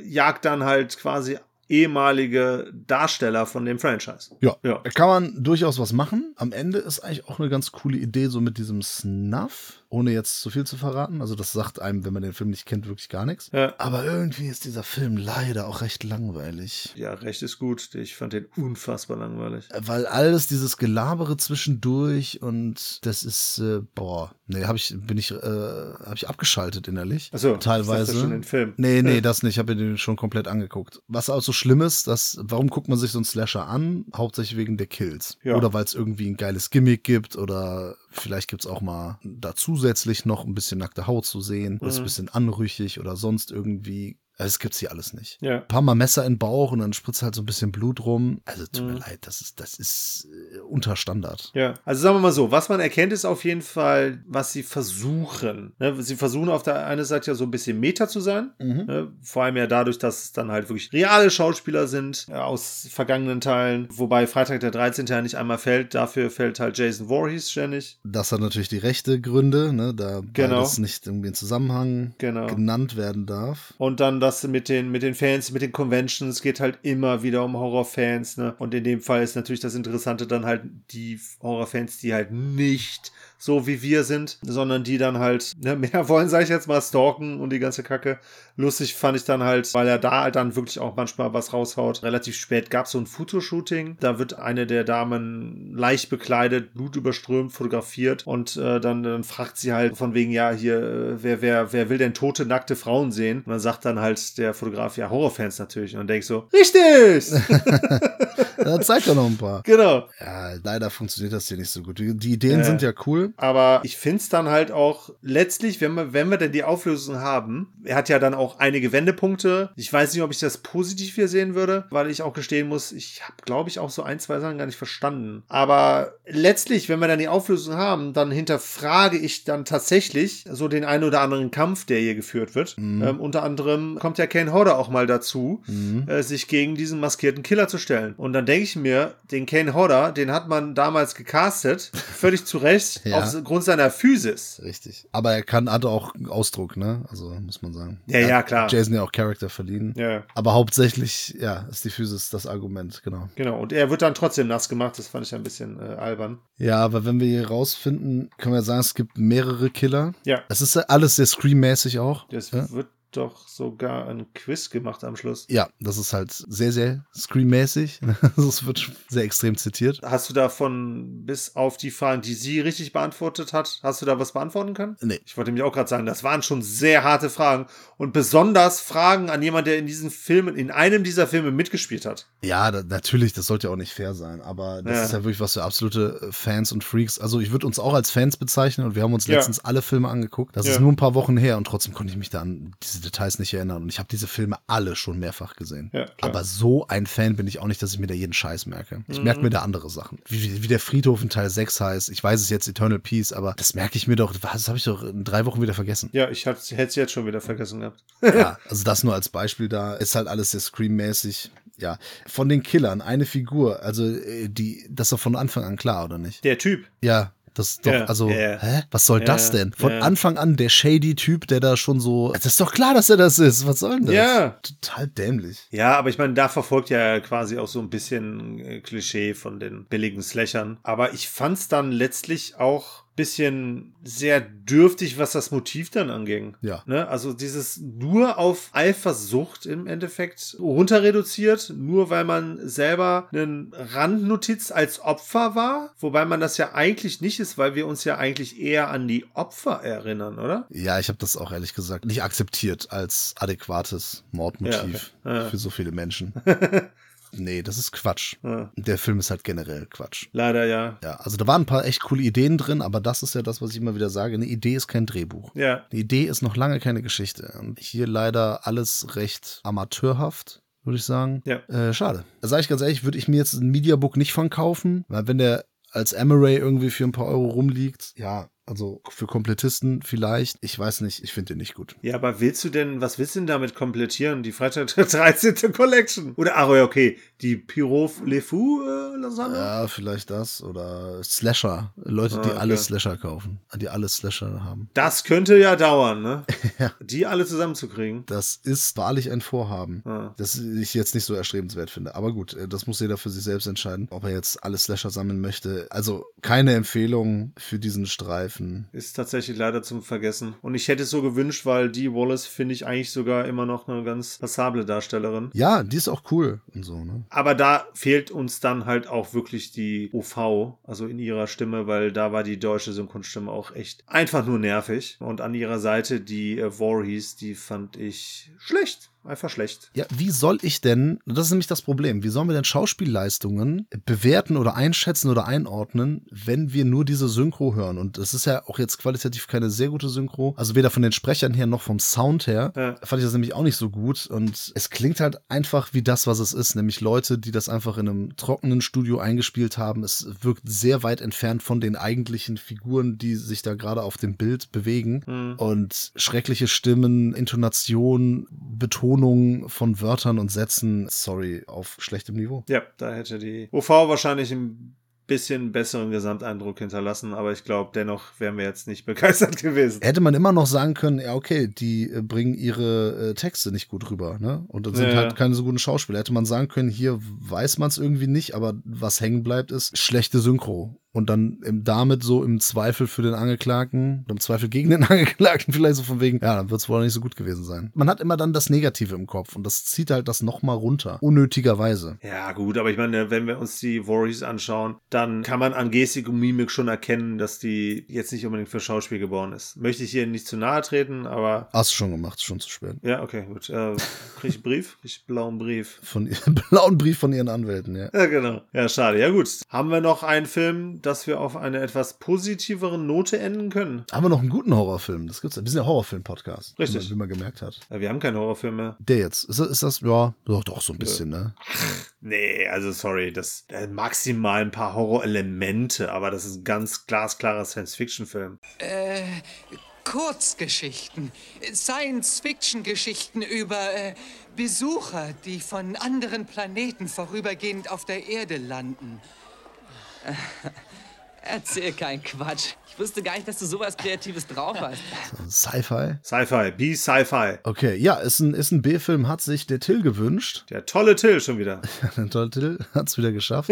äh, jagt dann halt quasi ehemalige Darsteller von dem Franchise. Ja. Ja. Da kann man durchaus was machen. Am Ende ist eigentlich auch eine ganz coole Idee, so mit diesem Snuff, ohne jetzt zu viel zu verraten. Also, das sagt einem, wenn man den Film nicht kennt, wirklich gar nichts. Ja. Aber irgendwie ist dieser Film leider auch recht langweilig. Ja, recht ist gut. Ich fand den unfassbar langweilig. Weil alles dieses Gelabere zwischendurch und das ist, äh, boah, nee, hab ich, bin ich, äh, habe ich abgeschaltet innerlich. Ach so, ich teilweise. dachte schon den Film. Nee, nee, das nicht. Ich habe den schon komplett angeguckt. Was auch so schlimm ist, dass, warum guckt man sich so einen Slasher an? Hauptsächlich wegen der Kills. Ja. Oder weil es irgendwie ein geiles Gimmick gibt oder vielleicht gibt's auch mal da zusätzlich noch ein bisschen nackte Haut zu sehen. Oder ist ein Mhm. bisschen anrüchig oder sonst irgendwie. Also, Das gibt's hier alles nicht. Ja. Ein paar Mal Messer in den Bauch und dann spritzt halt so ein bisschen Blut rum. Also tut mir Mhm. leid, das ist, das ist äh, unter Standard. Ja, also sagen wir mal so, was man erkennt, ist auf jeden Fall, was sie versuchen. Ne, sie versuchen auf der einen Seite ja so ein bisschen Meta zu sein. Ne, vor allem ja dadurch, dass es dann halt wirklich reale Schauspieler sind äh, aus vergangenen Teilen. Wobei Freitag der 13. ja nicht einmal fällt. Dafür fällt halt Jason Voorhees ständig. Das hat natürlich die rechte Gründe, ne, da Genau. beides nicht irgendwie in Zusammenhang Genau. genannt werden darf. Und dann das mit den, mit den Fans, mit den Conventions geht halt immer wieder um Horrorfans. Ne? Und in dem Fall ist natürlich das Interessante dann halt die Horrorfans, die halt nicht so wie wir sind, sondern die dann halt ne, mehr wollen, sage ich jetzt mal, stalken und die ganze Kacke. Lustig fand ich dann halt, weil er da halt dann wirklich auch manchmal was raushaut. Relativ spät gab es so ein Fotoshooting. Da wird eine der Damen leicht bekleidet, blutüberströmt, fotografiert und äh, dann, dann fragt sie halt von wegen, ja, hier, äh, wer, wer, wer will denn tote, nackte Frauen sehen? Und dann sagt dann halt der Fotograf, ja, Horrorfans natürlich. Und dann denk ich so, richtig! Da zeigt er noch ein paar. genau. Ja, leider funktioniert das hier nicht so gut. Die, die Ideen sind ja cool. Aber ich finde es dann halt auch letztlich, wenn wir, wenn wir denn die Auflösung haben, er hat ja dann auch einige Wendepunkte. Ich weiß nicht, ob ich das positiv hier sehen würde, weil ich auch gestehen muss, ich habe, glaube ich, auch so ein, zwei Sachen gar nicht verstanden. Aber letztlich, wenn wir dann die Auflösung haben, dann hinterfrage ich dann tatsächlich so den einen oder anderen Kampf, der hier geführt wird. Ähm, unter anderem kommt ja Kane Hodder auch mal dazu, äh, sich gegen diesen maskierten Killer zu stellen. Und dann denke ich mir, den Kane Hodder, den hat man damals gecastet, völlig zu Recht, Ja. Aufgrund seiner Physis. Richtig. Aber er kann, hat auch Ausdruck, ne? Also, muss man sagen. Ja, ja, klar. Jason ja auch Charakter verliehen. Ja. Aber hauptsächlich, ja, ist die Physis das Argument, genau. Genau, und er wird dann trotzdem nass gemacht, das fand ich ein bisschen äh, albern. Ja, aber wenn wir hier rausfinden, können wir sagen, es gibt mehrere Killer. Ja. Es ist ja alles sehr Scream-mäßig auch. Das ja? wird doch sogar ein Quiz gemacht am Schluss. ja, das ist halt sehr, sehr Scream-mäßig. Es wird sehr extrem zitiert. Hast du davon bis auf die Fragen, die sie richtig beantwortet hat, hast du da was beantworten können? Nee. Ich wollte mich auch gerade sagen, das waren schon sehr harte Fragen und besonders Fragen an jemand, der in diesen Filmen, in einem dieser Filme mitgespielt hat. Ja, da, natürlich, das sollte ja auch nicht fair sein, aber das Ja. ist ja wirklich was für absolute äh, Fans und Freaks. Also ich würde uns auch als Fans bezeichnen und wir haben uns Ja. letztens alle Filme angeguckt. Das Ja. ist nur ein paar Wochen her und trotzdem konnte ich mich da an diese Details nicht erinnern. Und ich habe diese Filme alle schon mehrfach gesehen. Ja, aber so ein Fan bin ich auch nicht, dass ich mir da jeden Scheiß merke. Ich Mhm. merke mir da andere Sachen. Wie, wie, wie der Friedhof in Teil 6 heißt. Ich weiß es jetzt Eternal Peace, aber das merke ich mir doch, das habe ich doch in drei Wochen wieder vergessen. Ja, ich hätte es jetzt schon wieder vergessen gehabt. Ja, also das nur als Beispiel da. Ist halt alles sehr Scream-mäßig. Ja, von den Killern eine Figur, also äh, die, das ist doch von Anfang an klar, oder nicht? Der Typ. Ja, das ist doch, Ja, also, ja. hä? Was soll Ja, das denn? Von. Anfang an der shady Typ, der da schon so. Das ist doch klar, dass er das ist. Was soll denn das? Ja. Total dämlich. Ja, aber ich meine, da verfolgt ja quasi auch so ein bisschen äh, Klischee von den billigen Slashern. Aber ich fand's dann letztlich auch bisschen sehr dürftig, was das Motiv dann anging. Ja. Ne? Also dieses nur auf Eifersucht im Endeffekt runter reduziert, nur weil man selber einen Randnotiz als Opfer war, wobei man das ja eigentlich nicht ist, weil wir uns ja eigentlich eher an die Opfer erinnern, oder? Ja, ich habe das auch ehrlich gesagt nicht akzeptiert als adäquates Mordmotiv Ja, okay. Ja. für so viele Menschen. nee, das ist Quatsch. Ja. Der Film ist halt generell Quatsch. Leider ja. Ja, also da waren ein paar echt coole Ideen drin, aber das ist ja das, was ich immer wieder sage. Eine Idee ist kein Drehbuch. Ja. Eine Idee ist noch lange keine Geschichte. Und hier leider alles recht amateurhaft, würde ich sagen. Ja. Äh, schade. Da sage ich ganz ehrlich, würde ich mir jetzt ein Mediabook nicht von kaufen, weil wenn der als Amaray irgendwie für ein paar Euro rumliegt, ja, also für Komplettisten vielleicht. Ich weiß nicht, ich finde den nicht gut. Ja, aber willst du denn, was willst du denn damit komplettieren? Die Freitag der 13. Collection? Oder, ach ja, okay, die Pyrof Le Fou äh, Lasagne? Ja, vielleicht das oder Slasher. Leute, die Ah, okay. alle Slasher kaufen, die alle Slasher haben. Das könnte ja dauern, ne? Ja. Die alle zusammenzukriegen. Das ist wahrlich ein Vorhaben, Ah. das ich jetzt nicht so erstrebenswert finde. Aber gut, äh, das muss jeder für sich selbst entscheiden, ob er jetzt alle Slasher sammeln möchte. Also keine Empfehlung für diesen Streifen. Ist tatsächlich leider zum Vergessen. Und ich hätte es so gewünscht, weil die Wallace finde ich eigentlich sogar immer noch eine ganz passable Darstellerin. Ja, die ist auch cool und so, ne? Aber da fehlt uns dann halt auch wirklich die OV, also in ihrer Stimme, weil da war die deutsche Synchronstimme auch echt einfach nur nervig. Und an ihrer Seite die äh, Voorhees, die fand ich schlecht. Einfach schlecht. Ja, wie soll ich denn, das ist nämlich das Problem, wie sollen wir denn Schauspielleistungen bewerten oder einschätzen oder einordnen, wenn wir nur diese Synchro hören? Und das ist ja auch jetzt qualitativ keine sehr gute Synchro, also weder von den Sprechern her noch vom Sound her, Ja. fand ich das nämlich auch nicht so gut. Und es klingt halt einfach wie das, was es ist, nämlich Leute, die das einfach in einem trockenen Studio eingespielt haben. Es wirkt sehr weit entfernt von den eigentlichen Figuren, die sich da gerade auf dem Bild bewegen. Hm. Und schreckliche Stimmen, Intonation, Betonung von Wörtern und Sätzen, sorry, auf schlechtem Niveau. Ja, da hätte die OV wahrscheinlich ein bisschen besseren Gesamteindruck hinterlassen, aber ich glaube, dennoch wären wir jetzt nicht begeistert gewesen. Hätte man immer noch sagen können, ja, okay, die äh, bringen ihre äh, Texte nicht gut rüber, ne? Und dann sind Ja. halt keine so guten Schauspieler. Hätte man sagen können, hier weiß man es irgendwie nicht, aber was hängen bleibt, ist schlechte Synchro. Und dann damit so im Zweifel für den Angeklagten, oder im Zweifel gegen den Angeklagten vielleicht so von wegen, ja, dann wird es wohl nicht so gut gewesen sein. Man hat immer dann das Negative im Kopf und das zieht halt das nochmal runter, unnötigerweise. Ja, gut, aber ich meine, wenn wir uns die Warriors anschauen, dann kann man an Gestik und Mimik schon erkennen, dass die jetzt nicht unbedingt für Schauspiel geboren ist. Möchte ich hier nicht zu nahe treten, aber. Hast du schon gemacht, schon zu spät. Ja, okay, gut. Äh, krieg ich einen Brief? Krieg ich einen blauen Brief? Von blauen Brief von ihren Anwälten, ja. Ja, genau. Ja, schade. Ja, gut. Haben wir noch einen Film, dass wir auf eine etwas positivere Note enden können? Haben wir noch einen guten Horrorfilm? Das gibt's. Wir sind ja Horrorfilm-Podcast. Richtig. Wie man, wie man gemerkt hat. Ja, wir haben keine Horrorfilme. Der jetzt. Ist, das- ist das, ja, doch, doch, so ein bisschen, ne? Nee, also sorry, das äh, maximal ein paar Horrorelemente, aber das ist ein ganz glasklarer Science-Fiction-Film. Äh, Kurzgeschichten, Science-Fiction-Geschichten über äh, Besucher, die von anderen Planeten vorübergehend auf der Erde landen. Erzähl keinen Quatsch. Ich wusste gar nicht, dass du sowas Kreatives drauf hast. Sci-Fi. Sci-Fi, B-Sci-Fi. Okay, ja, ist ein, ist ein B-Film, hat sich der Till gewünscht. Der tolle Till schon wieder. Ein toller Titel, hat's wieder geschafft.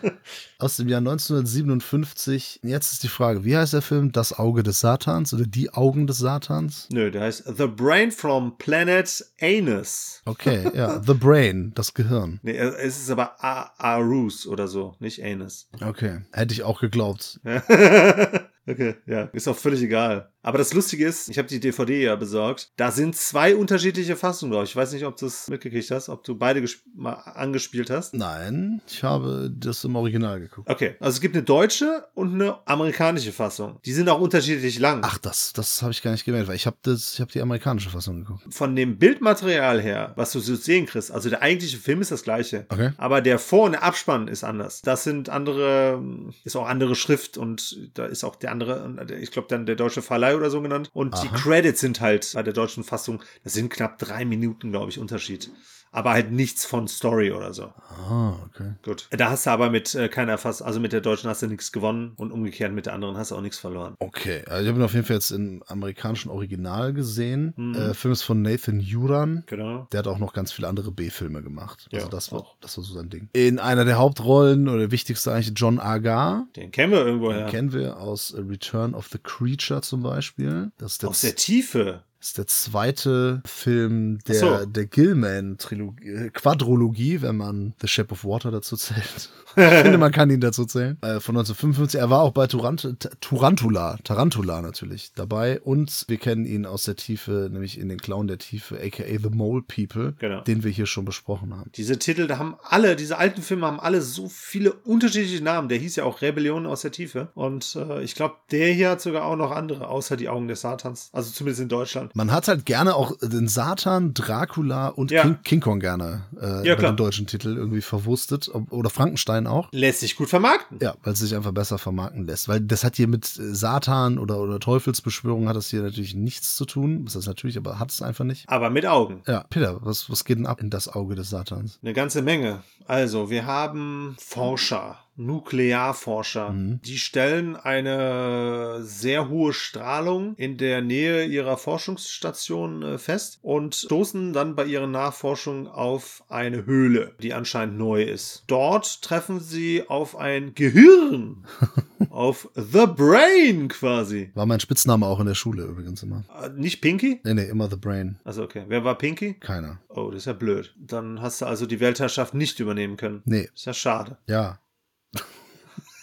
Aus dem Jahr 1957. Jetzt ist die Frage, wie heißt der Film? Das Auge des Satans oder Die Augen des Satans? Nö, der heißt The Brain from Planet Anus. Okay, ja, The Brain, das Gehirn. Nee, es ist aber Arus oder so, nicht Anus. Okay, hätte ich auch geglaubt. worlds. Okay, ja, ist auch völlig egal. Aber das Lustige ist, ich habe die DVD ja besorgt. Da sind zwei unterschiedliche Fassungen drauf. Ich weiß nicht, ob du es mitgekriegt hast, ob du beide mal angespielt hast. Nein, ich habe das im Original geguckt. Okay, also es gibt eine deutsche und eine amerikanische Fassung. Die sind auch unterschiedlich lang. Ach, das, das habe ich gar nicht gemerkt, weil ich habe das, ich habe die amerikanische Fassung geguckt. Von dem Bildmaterial her, was du so sehen kriegst, also der eigentliche Film ist das gleiche. Okay. Aber der Vor- und der Abspann ist anders. Das sind andere, ist auch andere Schrift und da ist auch der andere, ich glaube dann der deutsche Verleih oder so genannt. Und die Aha. Credits sind halt bei der deutschen Fassung, das sind knapp drei Minuten, glaube ich, Unterschied. Aber halt nichts von Story oder so. Ah, okay. Gut. Da hast du aber mit äh, keiner Fass, also mit der deutschen hast du nichts gewonnen und umgekehrt mit der anderen hast du auch nichts verloren. Okay, also ich habe ihn auf jeden Fall jetzt im amerikanischen Original gesehen. Mhm. Äh, Film ist von Nathan Juran. Genau. Der hat auch noch ganz viele andere B-Filme gemacht. Also Ja, das war, auch. das war so sein Ding. In einer der Hauptrollen oder der wichtigste eigentlich John Agar. Den kennen wir irgendwo Den kennen wir aus Return of the Creature zum Beispiel. Das ist der, Aus der Tiefe. Das ist der zweite Film der, so. der Gilman-Trilogie, äh, Quadrologie, wenn man The Shape of Water dazu zählt. ich finde, man kann ihn dazu zählen. Äh, von 1955. Er war auch bei Turant T- Turantula, Tarantula natürlich dabei. Und wir kennen ihn aus der Tiefe, nämlich in den Clown der Tiefe, aka The Mole People, Genau. den wir hier schon besprochen haben. Diese Titel, da haben alle, diese alten Filme haben alle so viele unterschiedliche Namen. Der hieß ja auch Rebellion aus der Tiefe. Und äh, ich glaube, der hier hat sogar auch noch andere, außer die Augen des Satans. Also zumindest in Deutschland. Man hat halt gerne auch den Satan, Dracula und Ja. King, King Kong gerne äh, Ja, den deutschen Titel irgendwie verwurstet. Oder Frankenstein auch. Lässt sich gut vermarkten. Ja, weil es sich einfach besser vermarkten lässt. Weil das hat hier mit äh, Satan oder, oder Teufelsbeschwörung hat das hier natürlich nichts zu tun. Das ist natürlich, aber hat es einfach nicht. Aber mit Augen. Ja, Peter, was, was geht denn ab in das Auge des Satans? Eine ganze Menge. Also, wir haben Forscher, Nuklearforscher. Die stellen eine sehr hohe Strahlung in der Nähe ihrer Forschungsstation äh, fest und stoßen dann bei ihren Nachforschungen auf eine Höhle, die anscheinend neu ist. Dort treffen sie auf ein Gehirn. auf The Brain quasi. War mein Spitzname auch in der Schule übrigens immer. Äh, Nicht Pinky? Nee, nee, immer The Brain. Also okay. Wer war Pinky? Keiner. Oh, das ist ja blöd. Dann hast du also die Weltherrschaft nicht übernehmen können. Nee, Ist ja schade. ja,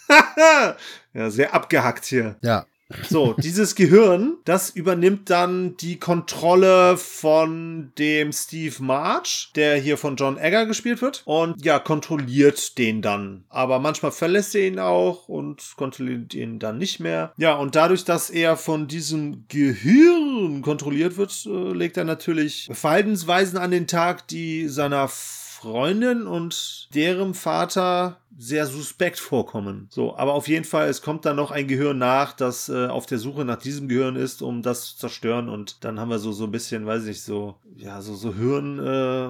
Ja, sehr abgehackt hier. ja. So, dieses Gehirn, das übernimmt dann die Kontrolle von dem Steve March, der hier von John Egger gespielt wird. Und ja, kontrolliert den dann. Aber manchmal verlässt er ihn auch und kontrolliert ihn dann nicht mehr. Ja, und dadurch, dass er von diesem Gehirn kontrolliert wird, äh, legt er natürlich Verhaltensweisen an den Tag, die seiner Freundin und deren Vater sehr suspekt vorkommen. So, aber auf jeden Fall, es kommt dann noch ein Gehirn nach, das äh, auf der Suche nach diesem Gehirn ist, um das zu zerstören. Und dann haben wir so, so ein bisschen, weiß ich nicht, so, ja, so, so Hirn, äh,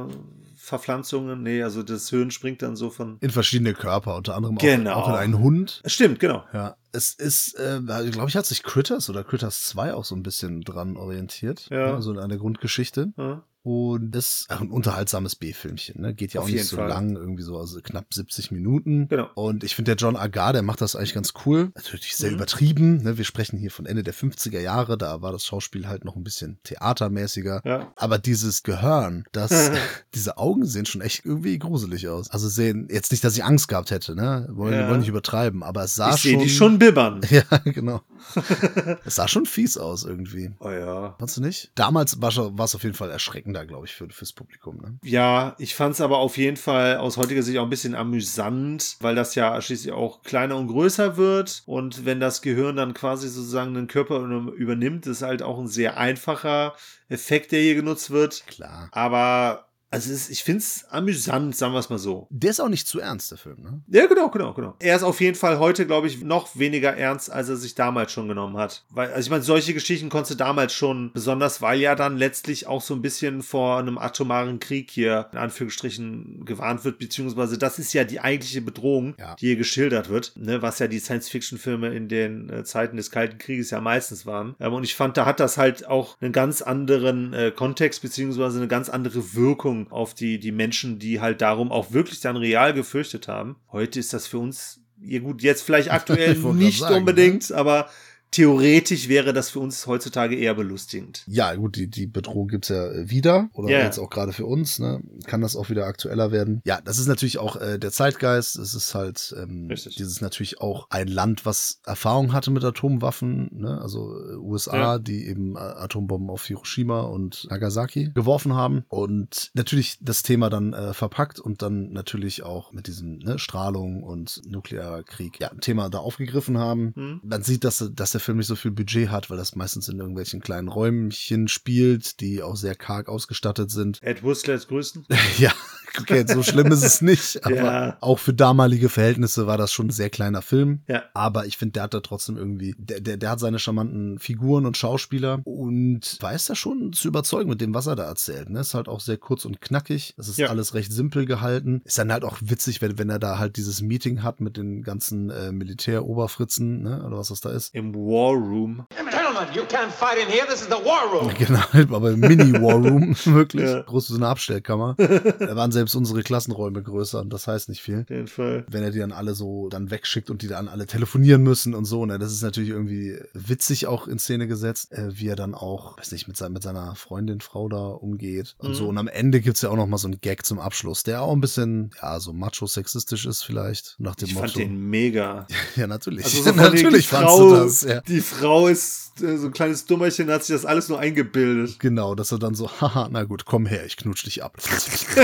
Verpflanzungen. Nee, also das Hirn springt dann so von. In verschiedene Körper, unter anderem Genau. auch, auch in einen Hund. Stimmt, genau. Ja, es ist, äh, glaube ich, hat sich Critters oder Critters 2 auch so ein bisschen dran orientiert. Ja. So in einer Grundgeschichte. Ja. Und ist ein unterhaltsames B-Filmchen. Ne? Geht ja Auf auch nicht so Fall. lang, irgendwie so also knapp 70 Minuten. Genau. Und ich finde, der John Agar, der macht das eigentlich ganz cool. Natürlich sehr Mhm. übertrieben. Ne? Wir sprechen hier von Ende der 50er Jahre, da war das Schauspiel halt noch ein bisschen theatermäßiger. Ja. Aber dieses Gehörn, das, diese Augen sehen schon echt irgendwie gruselig aus. Also sehen, jetzt nicht, dass ich Angst gehabt hätte, ne? Wollen, Ja. wollen nicht übertreiben, aber es sah ich sehe schon. die schon bibbern. Ja, genau. es sah schon fies aus irgendwie. Oh ja. Fandst du nicht? Damals war es auf jeden Fall erschreckender, glaube ich, für, fürs Publikum. Ne? Ja, ich fand es aber auf jeden Fall aus heutiger Sicht auch ein bisschen amüsant, weil das ja schließlich auch kleiner und größer wird. Und wenn das Gehirn dann quasi sozusagen den Körper übernimmt, ist halt auch ein sehr einfacher Effekt, der hier genutzt wird. Klar. Aber also ist, ich finde es amüsant, sagen wir es mal so. Der ist auch nicht zu ernst, der Film, ne? Ja, genau, genau, genau. Er ist auf jeden Fall heute, glaube ich, noch weniger ernst, als er sich damals schon genommen hat. Weil, also ich meine, solche Geschichten konntest du damals schon, besonders weil ja dann letztlich auch so ein bisschen vor einem atomaren Krieg hier in Anführungsstrichen gewarnt wird, beziehungsweise das ist ja die eigentliche Bedrohung, Ja. die hier geschildert wird, ne, was ja die Science-Fiction-Filme in den äh, Zeiten des Kalten Krieges ja meistens waren. Ähm, und ich fand, da hat das halt auch einen ganz anderen äh, Kontext, beziehungsweise eine ganz andere Wirkung auf die, die Menschen, die halt darum auch wirklich dann real gefürchtet haben. Heute ist das für uns, ja gut, jetzt vielleicht aktuell nicht sagen, unbedingt, aber theoretisch wäre das für uns heutzutage eher belustigend. Ja, gut, die, die Bedrohung gibt's ja äh, wieder. Oder Ja. jetzt auch gerade für uns, ne? Kann das auch wieder aktueller werden. Ja, das ist natürlich auch äh, der Zeitgeist. Es ist halt ähm, Richtig. dieses natürlich auch ein Land, was Erfahrung hatte mit Atomwaffen, ne? Also äh, USA, Ja. die eben äh, Atombomben auf Hiroshima und Nagasaki geworfen haben. Und natürlich das Thema dann äh, verpackt und dann natürlich auch mit diesem ne, Strahlung und Nuklearkrieg ja, ein Thema da aufgegriffen haben. Hm. Man sieht, dass, dass der Film nicht so viel Budget hat, weil das meistens in irgendwelchen kleinen Räumchen spielt, die auch sehr karg ausgestattet sind. Ed Wustlers grüßen. ja, okay, so schlimm ist es nicht, aber Ja. auch für damalige Verhältnisse war das schon ein sehr kleiner Film. Ja. Aber ich finde, der hat da trotzdem irgendwie, der, der, der hat seine charmanten Figuren und Schauspieler und weiß da schon zu überzeugen mit dem, was er da erzählt. Ne? Ist halt auch sehr kurz und knackig. Es ist Ja. alles recht simpel gehalten. Ist dann halt auch witzig, wenn, wenn er da halt dieses Meeting hat mit den ganzen äh, Militäroberfritzen, ne? oder was das da ist. Im War Room. Gentlemen, you can't fight in here. This is the war room. Genau, aber im Mini-War Room, wirklich. Ja. Groß wie so eine Abstellkammer. da waren selbst unsere Klassenräume größer und das heißt nicht viel. Auf jeden Fall. Wenn er die dann alle so dann wegschickt und die dann alle telefonieren müssen und so, ne, das ist natürlich irgendwie witzig auch in Szene gesetzt, äh, wie er dann auch, weiß nicht, mit, sein, mit seiner Freundin, Frau da umgeht und Mhm. so. Und am Ende gibt's ja auch noch mal so einen Gag zum Abschluss, der auch ein bisschen, ja, so macho-sexistisch ist vielleicht, nach dem Ich Motto. fand den mega. ja, natürlich. Also so natürlich die fandst Frau, du das, ja. Die Frau ist so ein kleines Dummerchen, hat sich das alles nur eingebildet. Genau, dass er dann so, haha, na gut, komm her, ich knutsch dich ab. also,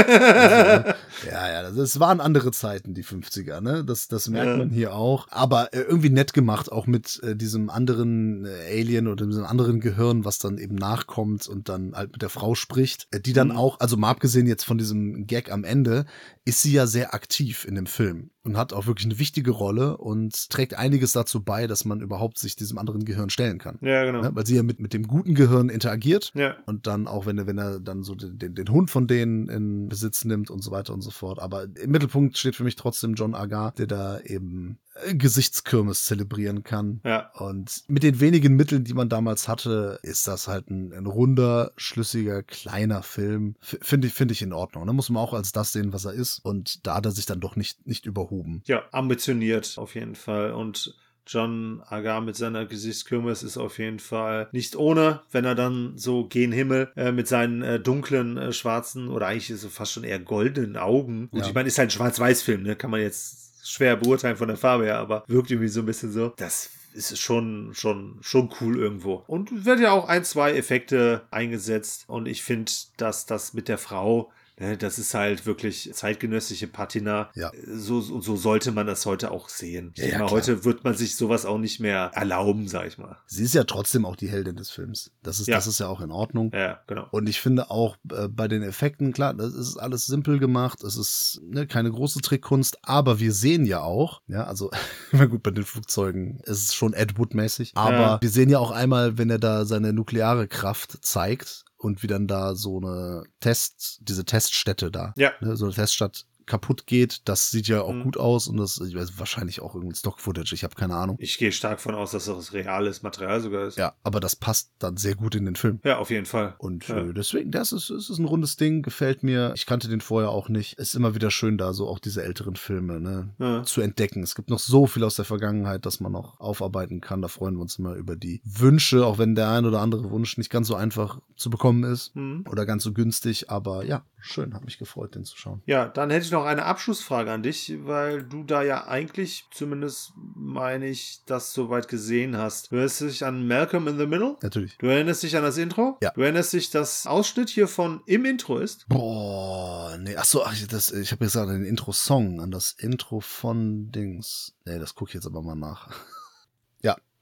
ja, ja, das, das waren andere Zeiten, die 50er, ne? Das, das merkt Ja. man hier auch. Aber äh, irgendwie nett gemacht, auch mit äh, diesem anderen äh, Alien oder diesem anderen Gehirn, was dann eben nachkommt und dann halt mit der Frau spricht, äh, die dann Mhm. auch, also mal abgesehen jetzt von diesem Gag am Ende, ist sie ja sehr aktiv in dem Film und hat auch wirklich eine wichtige Rolle und trägt einiges dazu bei, dass man überhaupt sich diesem anderen Gehirn stellen kann. Ja, genau. Ne? Weil sie ja mit, mit dem guten Gehirn interagiert Ja. und dann auch, wenn er, wenn er dann so den, den, Hund von denen in Besitz nimmt und so weiter und so fort. Aber im Mittelpunkt steht für mich trotzdem John Agar, der da eben Gesichtskirmes zelebrieren kann. Ja. Und mit den wenigen Mitteln, die man damals hatte, ist das halt ein, ein runder, schlüssiger, kleiner Film. Finde ich, finde ich in Ordnung. Da muss man auch als das sehen, was er ist. Und da hat er sich dann doch nicht, nicht überhoben. Ja, ambitioniert auf jeden Fall. Und John Agar mit seiner Gesichtskirmes ist auf jeden Fall nicht ohne, wenn er dann so gen Himmel äh, mit seinen äh, dunklen, äh, schwarzen oder eigentlich so fast schon eher goldenen Augen. Gut, Ja. ich meine, ist halt ein Schwarz-Weiß-Film, ne? Kann man jetzt schwer beurteilen von der Farbe her, aber wirkt irgendwie so ein bisschen so. Das ist schon, schon, schon cool irgendwo. Und wird ja auch ein, zwei Effekte eingesetzt. Und ich finde, dass das mit der Frau das ist halt wirklich zeitgenössische Patina. Ja. So, so, so sollte man das heute auch sehen. Ich Ja, ja, heute wird man sich sowas auch nicht mehr erlauben, sag ich mal. Sie ist ja trotzdem auch die Heldin des Films. Das ist, Ja. das ist ja auch in Ordnung. Ja, genau. Und ich finde auch äh, bei den Effekten, klar, das ist alles simpel gemacht, es ist ne, keine große Trickkunst, aber wir sehen ja auch, ja, also, na gut, bei den Flugzeugen ist es schon Ed Wood-mäßig, aber wir sehen ja auch einmal, wenn er da seine nukleare Kraft zeigt und wie dann da so eine Test, diese Teststätte da, Ja. ne, so eine Teststadt kaputt geht. Das sieht ja auch Mhm. gut aus und das ich weiß, wahrscheinlich auch irgendwie Stock-Footage. Ich habe keine Ahnung. Ich gehe stark von aus, dass das reales Material sogar ist. Ja, aber das passt dann sehr gut in den Film. Ja, auf jeden Fall. Und Ja. äh, deswegen, das ist, ist ein rundes Ding, gefällt mir. Ich kannte den vorher auch nicht. Ist immer wieder schön, da so auch diese älteren Filme ne, Ja. zu entdecken. Es gibt noch so viel aus der Vergangenheit, das man noch aufarbeiten kann. Da freuen wir uns immer über die Wünsche, auch wenn der ein oder andere Wunsch nicht ganz so einfach zu bekommen ist Mhm. oder ganz so günstig. Aber ja, schön, hat mich gefreut, den zu schauen. Ja, dann hätte ich noch eine Abschlussfrage an dich, weil du da ja eigentlich, zumindest meine ich, das soweit gesehen hast. Du erinnerst dich an Malcolm in the Middle? Natürlich. Du erinnerst dich an das Intro? Ja. Du erinnerst dich, dass Ausschnitt hier von im Intro ist? Boah, nee, ach so, ach, das, ich habe gesagt, an den Intro-Song, an das Intro von Dings. Nee, das gucke ich jetzt aber mal nach.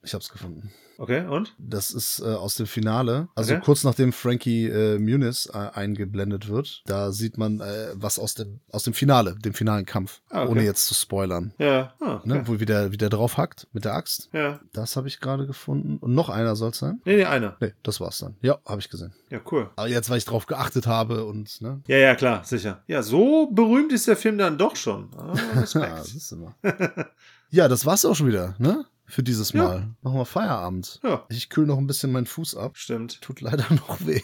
Ich hab's gefunden. Okay, und? Das ist äh, aus dem Finale, also Okay. kurz nachdem Frankie äh, Muniz äh, eingeblendet wird. Da sieht man äh, was aus dem aus dem Finale, dem finalen Kampf, Ah, okay. ohne jetzt zu spoilern. Ja. Ah, okay. Ne, wo wie der, wie der drauf hackt mit der Axt. Ja. Das habe ich gerade gefunden. Und noch einer soll es sein? Nee, nee, einer. Nee, das war's dann. Ja, habe ich gesehen. Ja, cool. Aber jetzt, weil ich drauf geachtet habe und, ne? Ja, ja, klar, sicher. Ja, so berühmt ist der Film dann doch schon. Ah, Ja, Respekt. ja, das war's auch schon wieder, ne? Für dieses Ja. Mal. Machen wir Feierabend. ja, Ich kühl noch ein bisschen meinen Fuß ab. stimmt. Tut leider noch weh.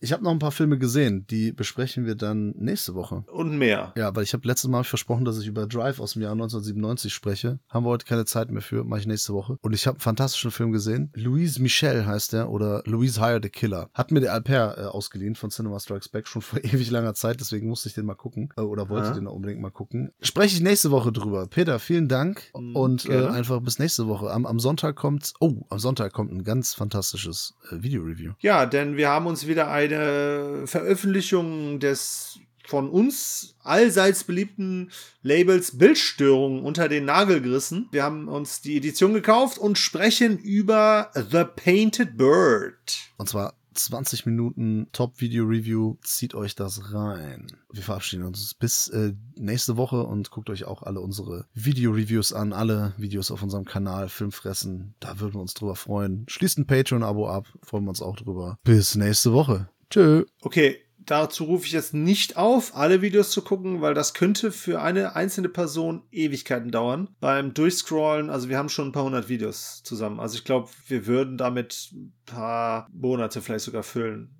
Ich habe noch ein paar Filme gesehen, die besprechen wir dann nächste Woche. Und mehr. Ja, weil ich habe letztes Mal versprochen, dass ich über Drive aus dem Jahr 1997 spreche. Haben wir heute keine Zeit mehr für, mache ich nächste Woche. Und ich habe einen fantastischen Film gesehen. Louise Michel heißt der oder Louise Hire the Killer. Hat mir der Alper äh, ausgeliehen von Cinema Strikes Back schon vor ewig langer Zeit, deswegen musste ich den mal gucken äh, oder wollte Aha. den unbedingt mal gucken. Spreche ich nächste Woche drüber. Peter, vielen Dank Mm, und äh, einfach bis nächste Woche. Am, am Sonntag kommt, oh, am Sonntag kommt ein ganz fantastisches äh, Video-Review. Ja, denn wir haben uns wieder eine Veröffentlichung des von uns allseits beliebten Labels Bildstörungen unter den Nagel gerissen. Wir haben uns die Edition gekauft und sprechen über The Painted Bird. Und zwar 20 Minuten Top-Video-Review. Zieht euch das rein. Wir verabschieden uns bis äh, nächste Woche und guckt euch auch alle unsere Video-Reviews an. Alle Videos auf unserem Kanal Filmfressen. Da würden wir uns drüber freuen. Schließt ein Patreon-Abo ab. Freuen wir uns auch drüber. Bis nächste Woche. Tschö. Okay, dazu rufe ich jetzt nicht auf, alle Videos zu gucken, weil das könnte für eine einzelne Person Ewigkeiten dauern. Beim Durchscrollen, also wir haben schon ein paar hundert Videos zusammen. Also ich glaube, wir würden damit ein paar Monate vielleicht sogar füllen.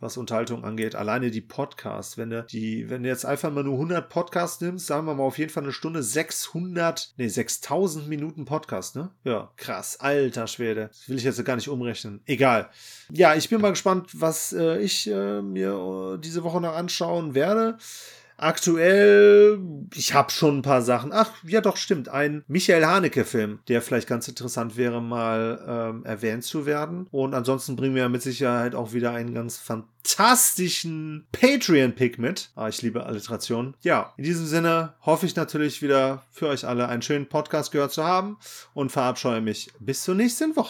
Was Unterhaltung angeht, alleine die Podcasts, wenn du die, wenn du jetzt einfach mal nur 100 Podcasts nimmst, sagen wir mal auf jeden Fall eine Stunde 600, nee 6000 Minuten Podcast, ne? Ja, krass, alter Schwede. Das will ich jetzt gar nicht umrechnen. Egal. Ja, ich bin mal gespannt, was äh, ich äh, mir äh, diese Woche noch anschauen werde. Aktuell, ich habe schon ein paar Sachen. Ach, ja doch, stimmt. Ein Michael Haneke-Film, der vielleicht ganz interessant wäre, mal ähm, erwähnt zu werden. Und ansonsten bringen wir mit Sicherheit auch wieder einen ganz fantastischen Patreon-Pick mit. Ah, ich liebe Alliteration. Ja, in diesem Sinne hoffe ich natürlich wieder für euch alle einen schönen Podcast gehört zu haben und verabscheue mich bis zur nächsten Woche.